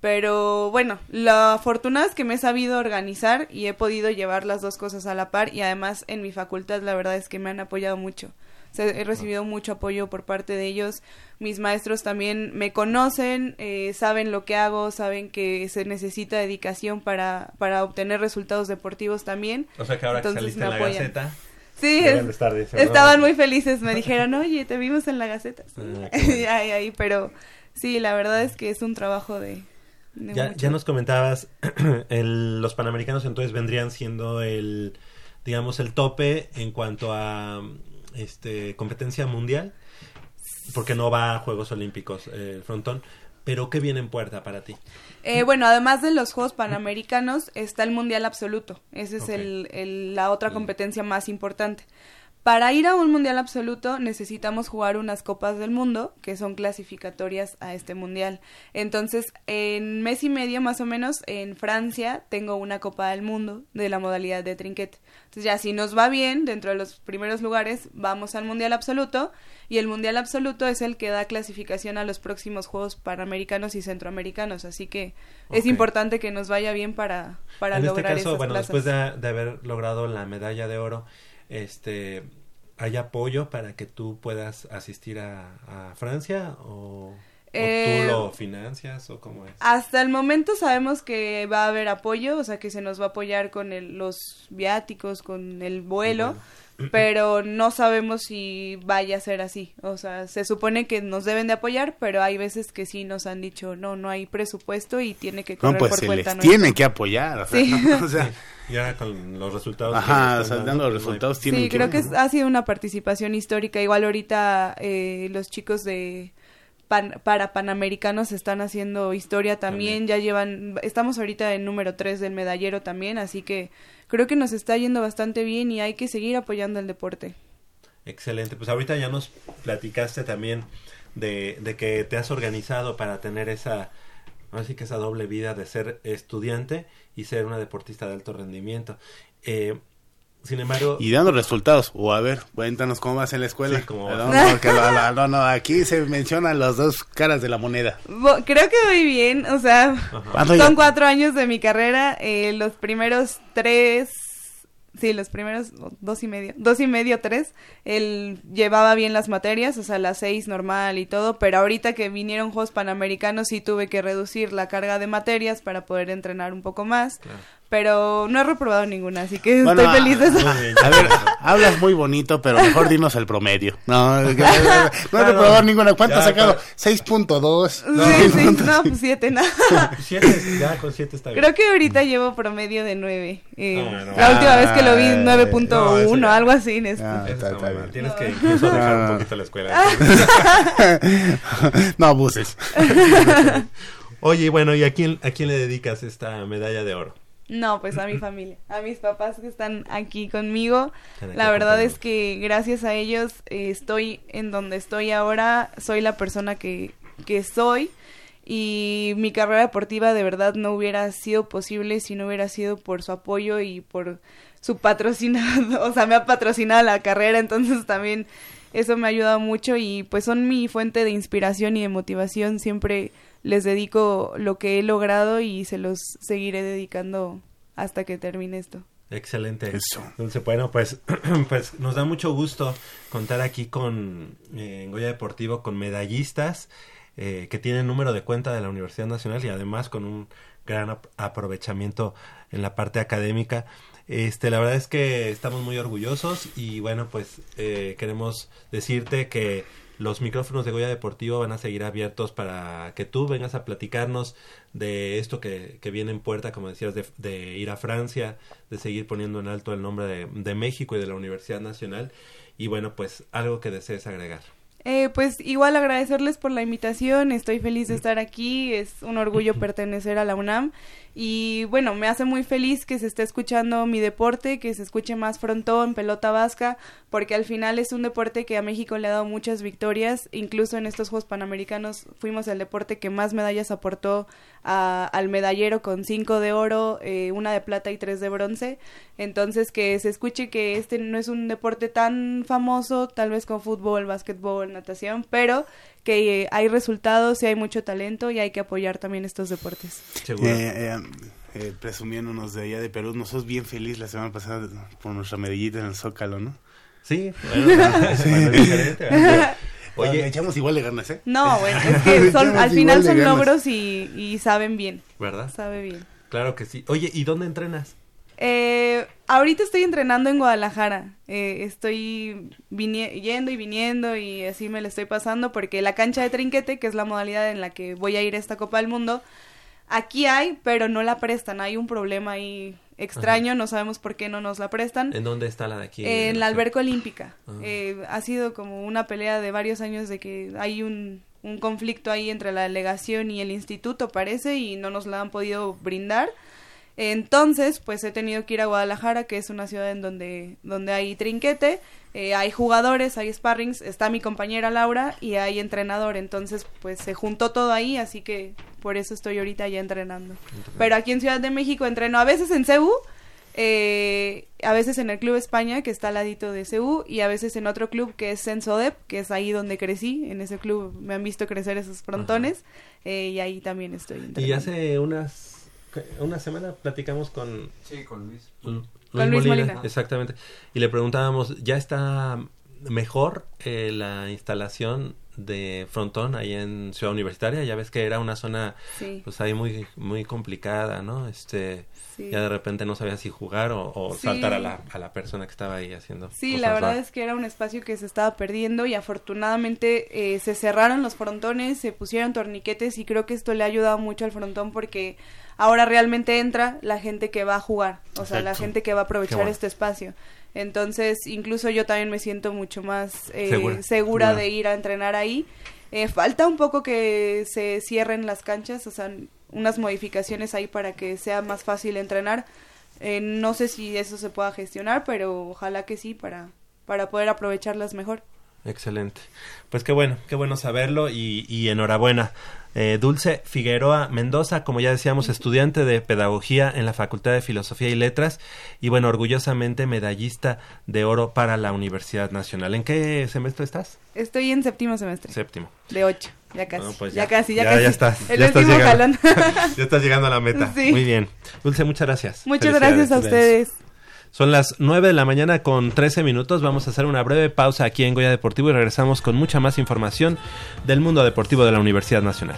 Pero bueno, la fortuna es que me he sabido organizar y he podido llevar las dos cosas a la par y además en mi facultad la verdad es que me han apoyado mucho. O sea, he recibido mucho apoyo por parte de ellos. Mis maestros también me conocen, eh, saben lo que hago, saben que se necesita dedicación para, para obtener resultados deportivos también. O sea que ahora Entonces que saliste me en la apoyan. Gaceta. Sí, es- estaban muy felices. Me dijeron, oye, te vimos en la Gaceta. Sí. Ah, qué <laughs> bueno. ahí, ahí, pero sí, la verdad es que es un trabajo de... de Ya, mucho- ya nos comentabas, <clears throat> el- los panamericanos entonces vendrían siendo el, digamos, el tope en cuanto a este competencia mundial, porque no va a Juegos Olímpicos eh, frontón, pero ¿qué viene en puerta para ti? Eh, bueno, además de los Juegos Panamericanos, está el Mundial Absoluto. Esa es el- la otra competencia más importante. Para ir a un Mundial Absoluto necesitamos jugar unas Copas del Mundo, que son clasificatorias a este Mundial. Entonces, en mes y medio más o menos, en Francia tengo una Copa del Mundo de la modalidad de trinquete. Entonces, ya si nos va bien, dentro de los primeros lugares, vamos al Mundial Absoluto. Y el Mundial Absoluto es el que da clasificación a los próximos Juegos Panamericanos y Centroamericanos. Así que es importante que nos vaya bien para, para en lograr este caso, esas bueno, plazas. después de, de haber logrado la medalla de oro, este, ¿hay apoyo para que tú puedas asistir a, a Francia o, o Eh, tú lo financias o cómo es? Hasta el momento sabemos que va a haber apoyo, o sea que se nos va a apoyar con el- los viáticos, con el vuelo, pero no sabemos si vaya a ser así. O sea, se supone que nos deben de apoyar, pero hay veces que sí nos han dicho, no, no hay presupuesto y tiene que correr No, pues por se cuenta les nuestra". tiene que apoyar. O sea, Sí. ¿no? <laughs> O sea, Ya con los resultados. Ajá, están dando, los resultados tienen Sí, que... creo que ha sido una participación histórica. Igual ahorita eh, los chicos de pan- para Panamericanos están haciendo historia también. Ya llevan, estamos ahorita en número 3 del medallero también, así que creo que nos está yendo bastante bien y hay que seguir apoyando el deporte. Excelente. Pues ahorita ya nos platicaste también de, de que te has organizado para tener esa, así que esa doble vida de ser estudiante y ser una deportista de alto rendimiento. Eh, sin embargo, Y dando resultados. O a ver, cuéntanos cómo vas en la escuela. Sí, cómo no, vas. no, no, no, aquí se mencionan las dos caras de la moneda. Bo- Creo que voy bien, o sea, ¿Cuánto son ya- cuatro años de mi carrera, eh, los primeros tres, sí, los primeros dos y medio, dos y medio, tres, él llevaba bien las materias, o sea, las seis normal y todo, pero ahorita que vinieron Juegos Panamericanos sí tuve que reducir la carga de materias para poder entrenar un poco más, pero no he reprobado ninguna, así que Bueno, estoy feliz de eso. a, a ver, hablas muy bonito, pero mejor dinos el promedio. No, <laughs> no he Claro. reprobado ninguna. ¿Cuánto Ya, has sacado? claro. 6.2. Sí, sí, no, pues siete, no. <laughs> siete, ya con siete está bien. Creo que ahorita llevo promedio de 9. Eh, Ah, no. la última vez que lo vi, Ah, 9.1, no, eso ya- algo así. Nestor. Ah, Eso está- está bien. Tienes que incluso <laughs> dejar No. un poquito la escuela. no abuses. Oye, bueno, ¿y a quién, a quién le dedicas esta medalla de oro? No, pues a mi <laughs> familia, a mis papás que están aquí conmigo. La verdad es que gracias a ellos eh, estoy en donde estoy ahora, soy la persona que, que soy. Y mi carrera deportiva de verdad no hubiera sido posible si no hubiera sido por su apoyo y por su patrocinado, <laughs> o sea, me ha patrocinado la carrera, entonces también eso me ha ayudado mucho y pues son mi fuente de inspiración y de motivación, siempre les dedico lo que he logrado y se los seguiré dedicando hasta que termine esto. Excelente. Entonces, bueno, pues, <clears throat> pues nos da mucho gusto contar aquí con eh, en Goya Deportivo con medallistas eh, que tienen número de cuenta de la Universidad Nacional y además con un gran ap- aprovechamiento en la parte académica. Este, la verdad es que estamos muy orgullosos y bueno, pues eh, queremos decirte que los micrófonos de Goya Deportivo van a seguir abiertos para que tú vengas a platicarnos de esto que, que viene en puerta, como decías, de, de ir a Francia, de seguir poniendo en alto el nombre de, de México y de la Universidad Nacional. Y bueno, pues algo que desees agregar. Eh, pues igual agradecerles por la invitación, estoy feliz de estar aquí, es un orgullo <clears throat> pertenecer a la UNAM y bueno, me hace muy feliz que se esté escuchando mi deporte, que se escuche más frontón, pelota vasca, porque al final es un deporte que a México le ha dado muchas victorias, incluso en estos Juegos Panamericanos fuimos el deporte que más medallas aportó a- al medallero con cinco de oro, eh, una de plata y tres de bronce, entonces que se escuche que este no es un deporte tan famoso, tal vez con fútbol, básquetbol, natación, pero que eh, hay resultados y hay mucho talento y hay que apoyar también estos deportes. Eh, eh, eh, presumiéndonos de allá de Perú, nosotros bien feliz la semana pasada por nuestra medallita en el Zócalo, ¿no? Sí, bueno, <laughs> es algo diferente, ¿verdad? <laughs> Oye, le echamos igual de ganas, ¿eh? No, <laughs> bueno, es que son, al final son logros y, y saben bien. ¿Verdad? Sabe bien. Claro que sí. Oye, ¿y dónde entrenas? Eh, ahorita estoy entrenando en Guadalajara. Eh, estoy yendo y viniendo y así me lo estoy pasando porque la cancha de trinquete, que es la modalidad en la que voy a ir a esta Copa del Mundo, aquí hay, pero no la prestan. Hay un problema ahí extraño, no sabemos por qué no nos la prestan. ¿En dónde está la de aquí? En la alberca olímpica. Ah. Eh, ha sido como una pelea de varios años de que hay un, un conflicto ahí entre la delegación y el instituto, parece, y no nos la han podido brindar. Entonces, pues he tenido que ir a Guadalajara, que es una ciudad en donde, donde hay trinquete, eh, hay jugadores, hay sparrings, está mi compañera Laura y hay entrenador. Entonces, pues se juntó todo ahí, así que por eso estoy ahorita ya entrenando. Pero aquí en Ciudad de México entreno a veces en CEU, eh, a veces en el Club España, que está al ladito de CEU, y a veces en otro club que es Sensodep, que es ahí donde crecí. En ese club me han visto crecer esos frontones, eh, y ahí también estoy entrenando. Y hace unas una semana platicamos con Sí, con Luis. Luis, Con Luis Molina, Molina. exactamente, y le preguntábamos, ¿ya está mejor eh, la instalación de frontón ahí en Ciudad Universitaria? Ya ves que era una zona Sí. pues ahí muy muy complicada, ¿no? Este Sí. ya de repente no sabía si jugar o, o Sí. saltar a la, a la persona que estaba ahí haciendo. Sí, cosas la verdad raras. es que era un espacio que se estaba perdiendo y afortunadamente eh, se cerraron los frontones, se pusieron torniquetes y creo que esto le ha ayudado mucho al frontón porque ahora realmente entra la gente que va a jugar, o sea, la gente que va a aprovechar bueno. este espacio. Entonces, incluso yo también me siento mucho más eh, Segura. segura Segura. de ir a entrenar ahí. Eh, falta un poco que se cierren las canchas, o sea, unas modificaciones ahí para que sea más fácil entrenar. Eh, no sé si eso se pueda gestionar, pero ojalá que sí para, para poder aprovecharlas mejor. Excelente. Pues qué bueno, qué bueno saberlo y, y enhorabuena. Eh, Dulce Figueroa Mendoza, como ya decíamos, estudiante de Pedagogía en la Facultad de Filosofía y Letras y bueno, orgullosamente medallista de oro para la Universidad Nacional. ¿En qué semestre estás? Estoy en séptimo semestre. Séptimo. De ocho, ya casi. No, pues ya. casi, ya, ya, casi. ya estás. El ya estás último llegando. jalón. <laughs> ya estás llegando a la meta. Sí. Muy bien. Dulce, muchas gracias. Muchas gracias a ustedes. Son las 9 de la mañana con 13 minutos. Vamos a hacer una breve pausa aquí en Goya Deportivo y regresamos con mucha más información del mundo deportivo de la Universidad Nacional.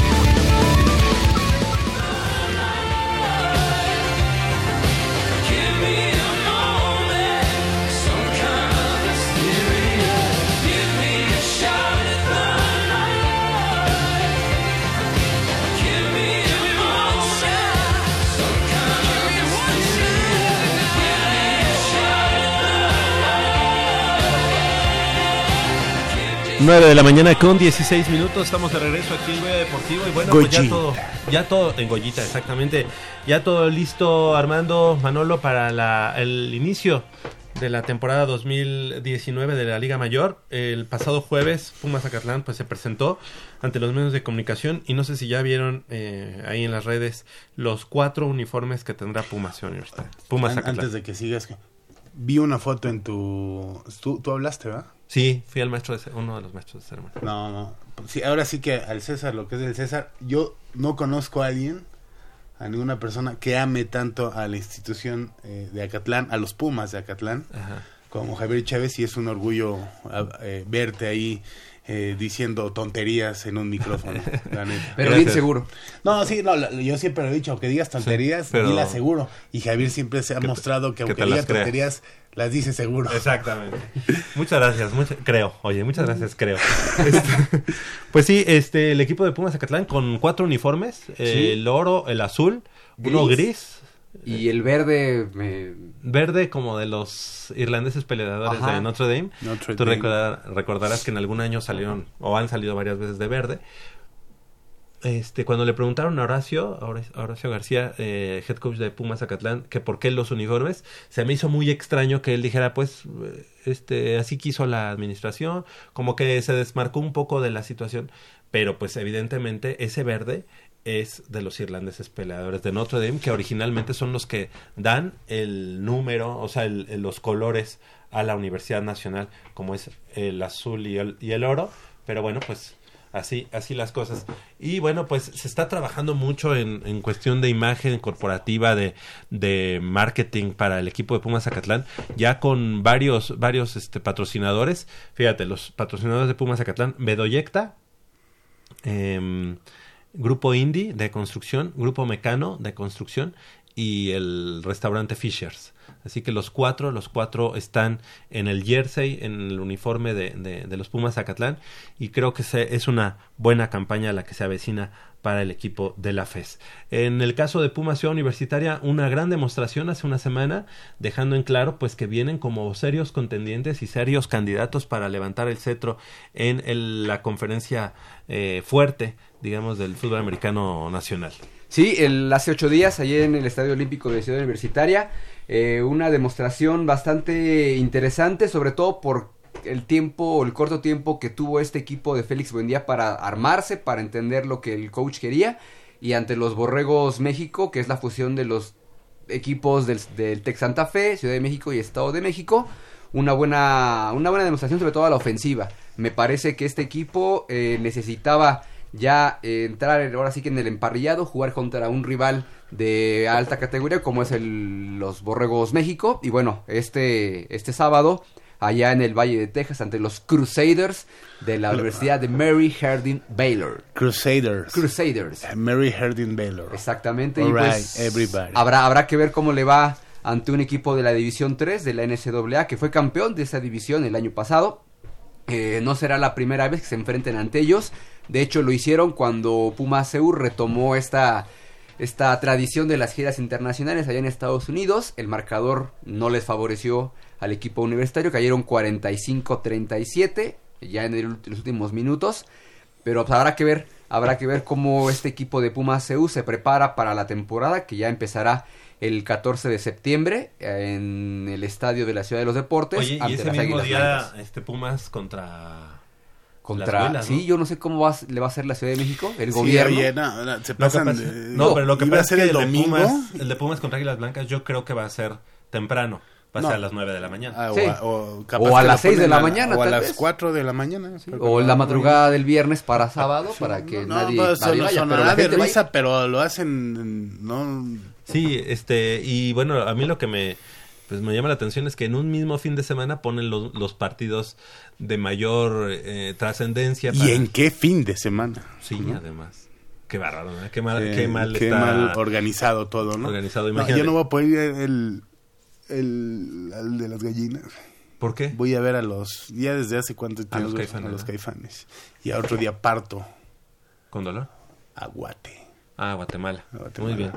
Nueve de la mañana con 16 minutos, estamos de regreso aquí en Goya Deportivo y bueno, pues ya todo, ya todo, en Goyita, exactamente, ya todo listo Armando Manolo para la- el inicio de la temporada 2019 de la Liga Mayor. El pasado jueves Pumas Zacatlán pues se presentó ante los medios de comunicación y no sé si ya vieron eh, ahí en las redes los cuatro uniformes que tendrá Pumas Universitaria. Pumas An-. Antes de que sigas, vi una foto en tu... Tú, tú hablaste, ¿verdad? Sí, fui al maestro de uno de los maestros de ceremonia. No, no. Sí, ahora sí que al César, lo que es del César, yo no conozco a alguien, a ninguna persona que ame tanto a la institución eh, de Acatlán, a los Pumas de Acatlán, Ajá. como Javier Chávez, y es un orgullo a- eh, verte ahí eh, diciendo tonterías en un micrófono. <laughs> la neta. Pero bien seguro. No, sí, no, yo siempre lo he dicho, aunque digas tonterías, pero- dila seguro. Y Javier siempre se ha mostrado que que aunque diga tonterías, las dice seguro. Exactamente. Muchas gracias, muchas- creo. Oye, muchas gracias, creo. <laughs> Este, pues sí, este, el equipo de Pumas Zacatlán con cuatro uniformes, eh, el oro, el azul, uno Gris. Y el verde me... verde como de los irlandeses peleadores Ajá. de Notre Dame. Notre Tú Dame. recordar- recordarás que en algún año salieron o han salido varias veces de verde. Este, cuando le preguntaron a Horacio, a Horacio, García, eh, head coach de Pumas Zacatlán, que por qué los uniformes, se me hizo muy extraño que él dijera, pues, este, así quiso la administración, como que se desmarcó un poco de la situación, pero pues evidentemente ese verde es de los irlandeses peleadores de Notre Dame, que originalmente son los que dan el número, o sea, los colores a la Universidad Nacional, como es el azul y el, y el oro, pero bueno, pues así, así las cosas. Y bueno, pues se está trabajando mucho en, en cuestión de imagen corporativa, de, de marketing para el equipo de Pumas Zacatlán, ya con varios, varios este, patrocinadores. Fíjate, los patrocinadores de Pumas Zacatlán, Bedoyecta, em, Grupo Indie de construcción, Grupo Mecano de construcción y el restaurante Fishers. Así que los cuatro, los cuatro están en el jersey, en el uniforme de, de- los Pumas Zacatlán y creo que es una buena campaña la que se avecina para el equipo de la FES. En el caso de Pumas Ciudad Universitaria, una gran demostración hace una semana, dejando en claro pues que vienen como serios contendientes y serios candidatos para levantar el cetro en la conferencia eh, fuerte, digamos, del fútbol americano nacional. Sí, el, hace ocho días, ayer en el Estadio Olímpico de Ciudad Universitaria, eh, una demostración bastante interesante, sobre todo por el tiempo, el corto tiempo que tuvo este equipo de Félix Buendía para armarse, para entender lo que el coach quería, y ante los Borregos México, que es la fusión de los equipos del, Tec Santa Fe, Ciudad de México y Estado de México, una buena, una buena demostración sobre todo a la ofensiva. Me parece que este equipo eh, necesitaba ya eh, entrar en- ahora sí que en el emparrillado, jugar contra un rival de alta categoría como es el, los Borregos México. Y bueno, este, este sábado allá en el Valle de Texas ante los Crusaders de la Universidad de Mary Harding Baylor. Crusaders. Crusaders. Mary Harding Baylor. Exactamente. All y pues, right, everybody. Habrá, habrá que ver cómo le va ante un equipo de la División 3 de la NCAA que fue campeón de esa división el año pasado. Eh, no será la primera vez que se enfrenten ante ellos. De hecho, lo hicieron cuando Puma Seur retomó esta, esta tradición de las giras internacionales allá en Estados Unidos. El marcador no les favoreció al equipo universitario. Cayeron 45-37 ya en, el- los últimos minutos. Pero pues, habrá que ver, habrá que ver cómo este equipo de Pumas CU se prepara para la temporada que ya empezará el 14 de septiembre en el estadio de la Ciudad de los Deportes. Oye, y ante ese las mismo día, Blancas. este Pumas contra... Contra, Huelas, ¿no? sí, yo no sé cómo va, a- le va a hacer la Ciudad de México, el Sí, gobierno. oye, no, no, se pasan pasa- de- no, pero lo que pasa a ser es que el el, de domingo. Pumas, el de Pumas contra Águilas Blancas yo creo que va a ser temprano. Va a No. ser a las 9 de la mañana. Ah, o Sí. a- o O a las lo 6 de la a mañana, O a las vez. 4 de la mañana. que O la madrugada del viernes para sábado, para que No, nadie, pues, nadie vaya, pero la de risa, pero lo hacen, no... Sí, este, y bueno, a mí lo que me, pues me llama la atención es que en un mismo fin de semana ponen los, los partidos de mayor eh, trascendencia. ¿Y para- en qué fin de semana? Sí, ¿no? además. Qué bárbaro, ¿no? Qué mal, Eh, qué mal qué está mal organizado todo, ¿no? Organizado, No, imagínate. yo no voy a poder ir el, el, al de las gallinas. ¿Por qué? Voy a ver a los, ya desde hace cuánto tiempo, los Caifanes, a los ¿no? caifanes. Y a otro día parto ¿Con dolor? a Guate. Ah, Guatemala. Guatemala. Muy bien.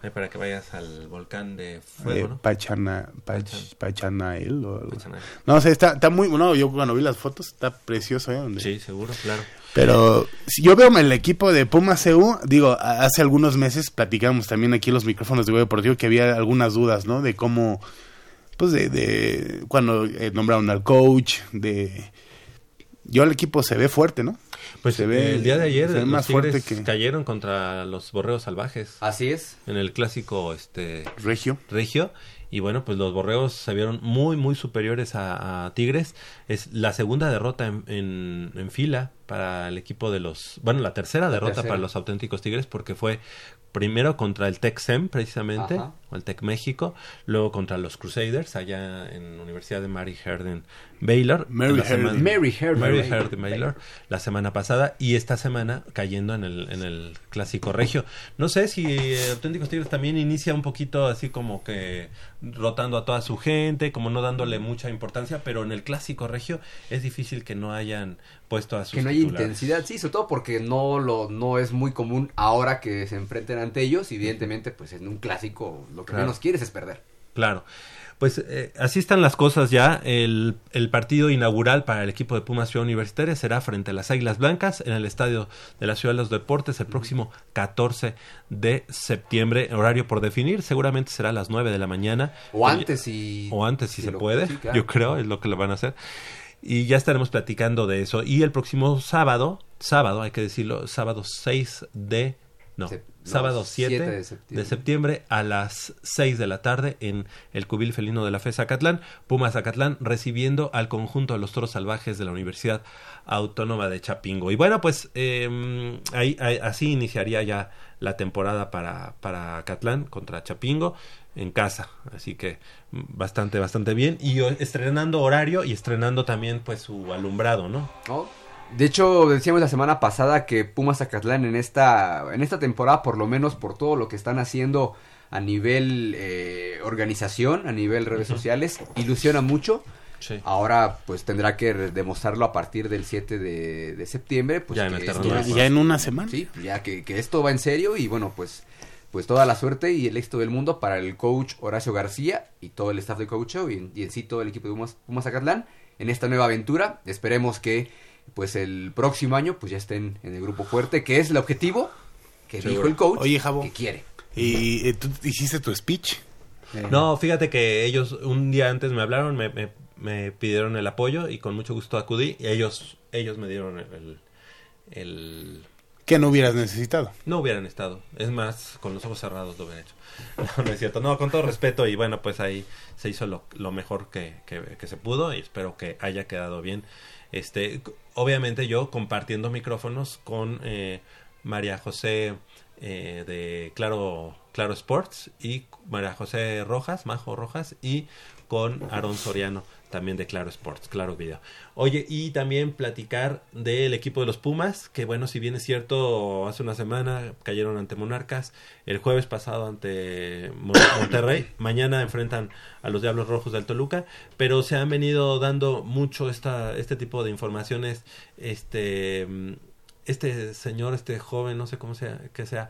Ahí para que vayas al volcán de Eh, fuego, ¿no? Pachana, Pach- Pachanael o algo. Pachanael. No sé, está, está muy, no, yo cuando vi las fotos está precioso, ¿eh? Donde- Sí, seguro, claro. Pero si yo veo el equipo de Pumas CU, digo, hace algunos meses platicamos también aquí en los micrófonos de Goya Deportivo que había algunas dudas, ¿no? De cómo, pues de, de cuando eh, nombraron al coach, de... Yo el equipo se ve fuerte, ¿no? Pues se ve, el día de ayer se ve los más Tigres fuerte que cayeron contra los Borreos Salvajes. Así es. En el clásico este Regio. Regio y bueno, pues los Borreos se vieron muy muy superiores a, a Tigres. Es la segunda derrota en, en, en fila para el equipo de los, bueno, la tercera derrota tercera. para los auténticos Tigres porque fue primero contra el Tec Sem precisamente, Ajá. o el Tec México, luego contra los Crusaders allá en la Universidad de Mary Herden Baylor, Mary semana- Mary Mary Baylor. La semana pasada y esta semana cayendo en el, en el clásico regio. No sé si eh, Auténticos Tigres también inicia un poquito así como que rotando a toda su gente, como no dándole mucha importancia, pero en el clásico regio es difícil que no hayan puesto a sus que no haya intensidad, sí, sobre todo porque no lo no es muy común ahora que se enfrenten ante ellos, y evidentemente pues en un clásico lo que Claro. menos quieres es perder. Claro. Pues eh, así están las cosas ya. El, el partido inaugural para el equipo de Pumas Ciudad Universitaria será frente a las Águilas Blancas en el Estadio de la Ciudad de los Deportes el próximo 14 de septiembre. Horario por definir, seguramente será a las 9 de la mañana. O antes si O antes si si se puede, sí, claro. yo creo, es lo que lo van a hacer. Y ya estaremos platicando de eso. Y el próximo sábado, sábado, hay que decirlo, sábado 6 de... No, Sep- sábado 7, 7 de de septiembre. a las 6 de la tarde en el cubil felino de la FES Zacatlán, Pumas Zacatlán recibiendo al conjunto de los toros salvajes de la Universidad Autónoma de Chapingo. Y bueno, pues eh, ahí, ahí- así iniciaría ya la temporada para, para Catlán contra Chapingo en casa. Así que mm, bastante, bastante bien. Y estrenando horario y estrenando también pues su alumbrado, ¿no? ¿no? De hecho, decíamos la semana pasada que Pumas Zacatlán en esta, en esta temporada, por lo menos por todo lo que están haciendo a nivel eh, organización, a nivel redes sociales, ilusiona mucho. Sí. Ahora pues tendrá que demostrarlo a partir del 7 de, de septiembre. Pues, Ya en que esto juego. Ya en una semana. Sí, ya que, que esto va en serio y bueno, pues pues toda la suerte y el éxito del mundo para el coach Horacio García y todo el staff de coach y en, y en sí todo el equipo de Pumas, Pumas Zacatlán en esta nueva aventura. Esperemos que pues el próximo año pues ya estén en el grupo fuerte, que es el objetivo que Seguro. dijo el coach Oye, Jabo. que quiere. ¿Y eh, tú hiciste tu speech? Eh, No, fíjate que ellos un día antes me hablaron, me, me- me pidieron el apoyo y con mucho gusto acudí y ellos, ellos me dieron el, el- el- Que no hubieras necesitado. No hubieran estado. Es más, con los ojos cerrados lo hubieran hecho. <laughs> No, no es cierto. No, con todo respeto. Y bueno, pues ahí se hizo lo, lo mejor que, que- que se pudo. Y espero que haya quedado bien. Este, obviamente yo compartiendo micrófonos con eh, María José eh, de Claro, Claro Sports y María José Rojas, Majo Rojas, y con Aaron Soriano, también de Claro Sports, Claro Video. Oye, y también platicar del equipo de los Pumas, que bueno, si bien es cierto, hace una semana cayeron ante Monarcas, el jueves pasado ante Mon- <coughs> Monterrey, mañana enfrentan a los Diablos Rojos del Toluca, pero se han venido dando mucho esta, este tipo de informaciones, este, este señor, este joven, no sé cómo sea, que sea,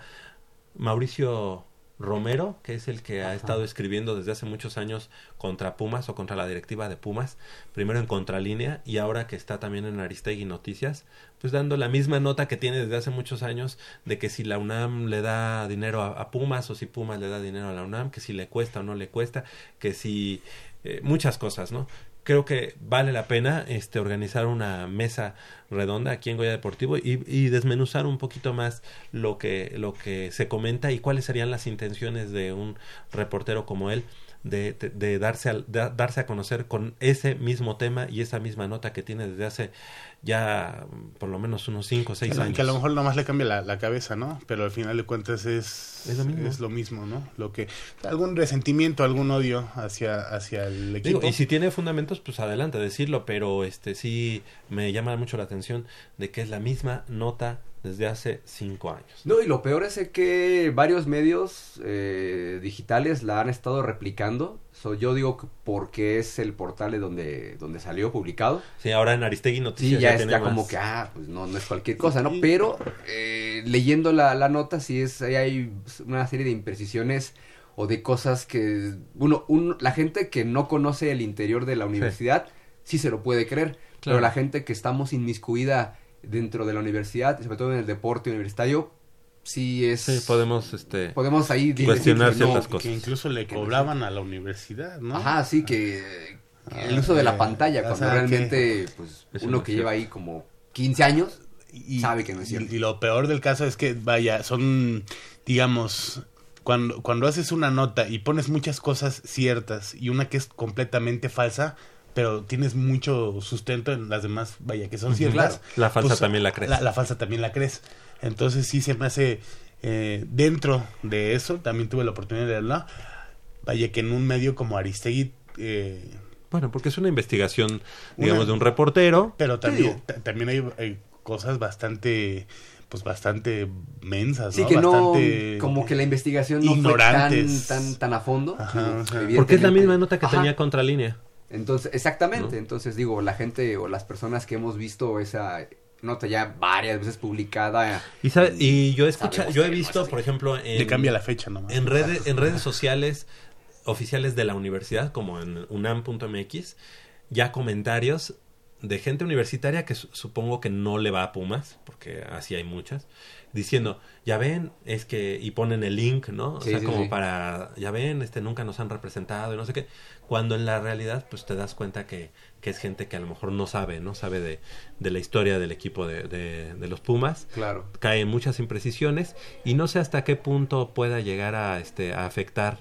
Mauricio Romero, que es el que ha estado escribiendo desde hace muchos años contra Pumas o contra la directiva de Pumas, primero en Contralínea y ahora que está también en Aristegui Noticias, pues dando la misma nota que tiene desde hace muchos años de que si la UNAM le da dinero a, a Pumas o si Pumas le da dinero a la UNAM, que si le cuesta o no le cuesta, que si eh, muchas cosas, ¿no? Creo que vale la pena este organizar una mesa redonda aquí en Goya Deportivo y, y desmenuzar un poquito más lo que lo que se comenta y cuáles serían las intenciones de un reportero como él de, de- darse, al- de darse a conocer con ese mismo tema y esa misma nota que tiene desde hace ya por lo menos unos 5 o 6 Que, años. que a lo mejor nomás le cambia la, la cabeza, ¿no? Pero al final de cuentas es, Es lo mismo. es lo mismo, ¿no? Lo que algún resentimiento, algún odio hacia hacia el equipo. Digo, y si tiene fundamentos, pues adelante decirlo, pero este sí me llama mucho la atención de que es la misma nota desde hace cinco años. No, y lo peor es que varios medios eh, digitales la han estado replicando. So, yo digo que porque es el portal de donde, donde salió publicado. Sí, ahora en Aristegui Sí, Noticias ya, ya es ya más. como que, ah, pues no, no es cualquier cosa, ¿no? Pero eh, leyendo la, la nota, sí es, ahí hay una serie de imprecisiones o de cosas que uno, un- la gente que no conoce el interior de la universidad sí, se lo puede creer, Claro. pero la gente que estamos inmiscuida dentro de la universidad, sobre todo en el deporte universitario, sí es... Sí, podemos este Podemos ahí decir cuestionar que no, ciertas que cosas. incluso le cobraban a la universidad, ¿no? Ajá, sí, que, que el uso de la eh, pantalla, o cuando sea, realmente, que- pues, uno que lleva ahí como 15 años, y, sabe que no es cierto. Y, y lo peor del caso es que, vaya, son, digamos, cuando, cuando haces una nota y pones muchas cosas ciertas y una que es completamente falsa, pero tienes mucho sustento en las demás, vaya, que son ciertas. Claro. La falsa pues, también la crees. La, la falsa también la crees. Entonces sí se me hace, eh, dentro de eso, también tuve la oportunidad de hablar, vaya, que en un medio como Aristegui... Eh, Bueno, porque es una investigación, digamos, Una- de un reportero. pero ¿Qué también, también hay, hay cosas bastante pues bastante mensas, Sí, ¿no? que no, como que la investigación no ignorantes. fue tan, tan, tan a fondo. Ajá, ajá. Porque es la misma nota que Ajá. tenía Contralínea. Entonces, exactamente. ¿No? Entonces, digo, la gente o las personas que hemos visto esa nota ya varias veces publicada. Y, sabe- y yo he escuchado, sabemos yo he no visto, por ejemplo, en, Le cambia la fecha nomás. en redes, en redes sociales oficiales de la universidad, como en unam.mx, ya comentarios de gente universitaria que su- supongo que no le va a Pumas, porque así hay muchas, diciendo, ya ven, es que, y ponen el link, ¿no? O Sí, sea, sí, como sí. para, ya ven, este nunca nos han representado y no sé qué, cuando en la realidad, pues te das cuenta que, que es gente que a lo mejor no sabe, no sabe de, de la historia del equipo de, de, de los Pumas Claro. caen muchas imprecisiones y no sé hasta qué punto pueda llegar a este a afectar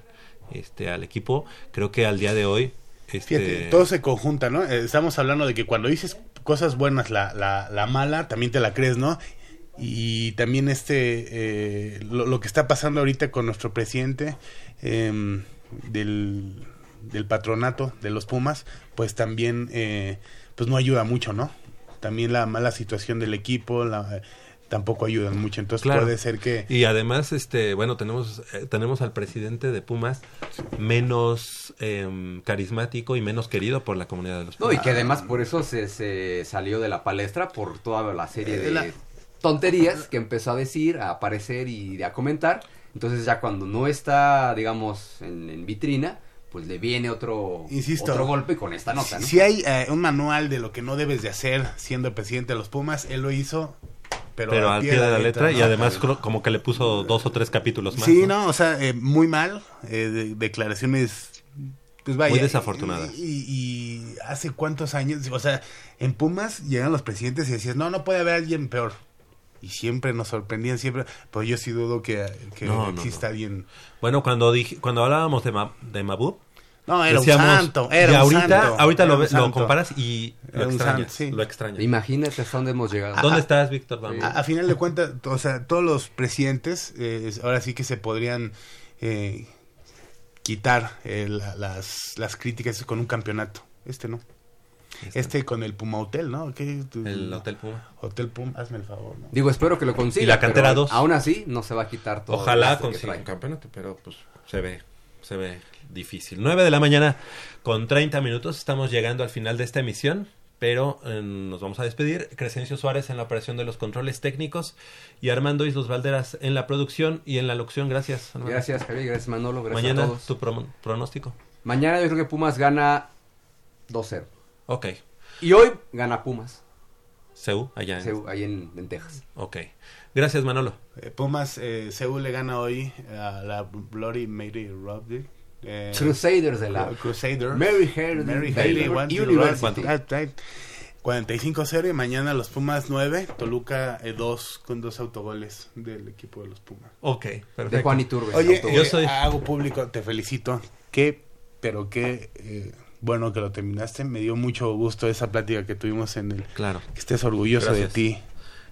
este al equipo creo que al día de hoy este Fíjate, todo se conjunta, ¿no? Eh, Estamos hablando de que cuando dices cosas buenas, la, la, la mala, también te la crees, ¿no? Y también este, eh, lo, lo que está pasando ahorita con nuestro presidente em, del, del patronato de los Pumas, pues también, eh, pues no ayuda mucho, ¿no? También la mala situación del equipo, la, tampoco ayudan mucho, entonces Claro. puede ser que... y además este bueno tenemos eh, tenemos al presidente de Pumas menos em, carismático y menos querido por la comunidad de los No, Pumas y que además por eso se, se salió de la palestra por toda la serie de La- tonterías que empezó a decir, a aparecer y a comentar. Entonces ya cuando no está, digamos, en, en vitrina, pues le viene otro, Insisto. otro golpe con esta nota, ¿no? Si hay eh, un manual de lo que no debes de hacer siendo presidente de los Pumas, él lo hizo, pero, pero, al pie de la letra, y ¿no? además creo- como que le puso dos o tres capítulos más Sí, ¿no? no, o sea, eh, muy mal, eh, de- declaraciones, pues vaya. Muy desafortunadas. Y, y hace cuántos años, o sea, en Pumas llegan los presidentes y decías, no, no puede haber alguien peor. Y siempre nos sorprendían, siempre, pero yo sí dudo que, que No, exista no. alguien. Bueno, cuando dije, cuando hablábamos de, Ma- de Mabú, No, era un santo, era y un ahorita, santo, ahorita era lo, un lo comparas y lo un extrañas, santo, sí. lo extrañas. Imagínate hasta dónde hemos llegado. ¿Dónde estás, Víctor? A, a final de cuentas, o sea, todos los presidentes, eh, ahora sí que se podrían eh, quitar eh, la- las, las críticas con un campeonato. Este no. Este, con el Puma Hotel, ¿no? ¿Qué? Tu- El Hotel Puma. Hotel Puma, hazme el favor, ¿no? Digo, espero que lo consiga. Y la cantera pero dos. Aún así, no se va a quitar todo. el Ojalá consiga un campeonato, pero pues se ve, se ve difícil. 9 de la mañana con 30 minutos. Estamos llegando al final de esta emisión, pero eh, nos vamos a despedir. Crescencio Suárez en la operación de los controles técnicos y Armando Islos Valderas en la producción y en la locución. Gracias. Armando. Gracias, Javier. Gracias, Manolo. Gracias Mañana a todos. tu pro- pronóstico. Mañana yo creo que Pumas gana 2-0. Ok. Y hoy gana Pumas. Seúl, allá en, Seúl, ahí en, en Texas. Ok. Gracias, Manolo. Eh, Pumas, eh, Seúl le gana hoy a la Bloody Mary Rugby. Eh, Crusaders de la Crusaders. Mary Harding Mary to University. run. Right, right. 45-0 y mañana los Pumas 9, Toluca 2 con dos autogoles del equipo de los Pumas. Ok, De Juan Iturbe. Oye, yo Yo soy- hago público, te felicito. Qué, pero qué eh, bueno que lo terminaste. Me dio mucho gusto esa plática que tuvimos en el. Claro. Que estés orgulloso Gracias. de ti.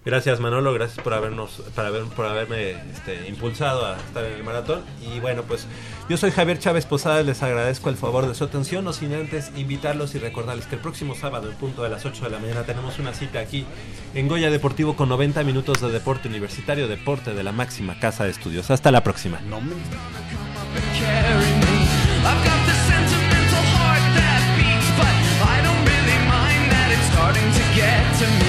Gracias Manolo, gracias por habernos, por, haber, por haberme este, impulsado a estar en el maratón. Y bueno, pues yo soy Javier Chávez Posada, les agradezco el favor de su atención, no sin antes invitarlos y recordarles que el próximo sábado, en punto de las 8 de la mañana, tenemos una cita aquí en Goya Deportivo con 90 minutos de deporte universitario, deporte de la máxima casa de estudios. Hasta la próxima. No me... get to me.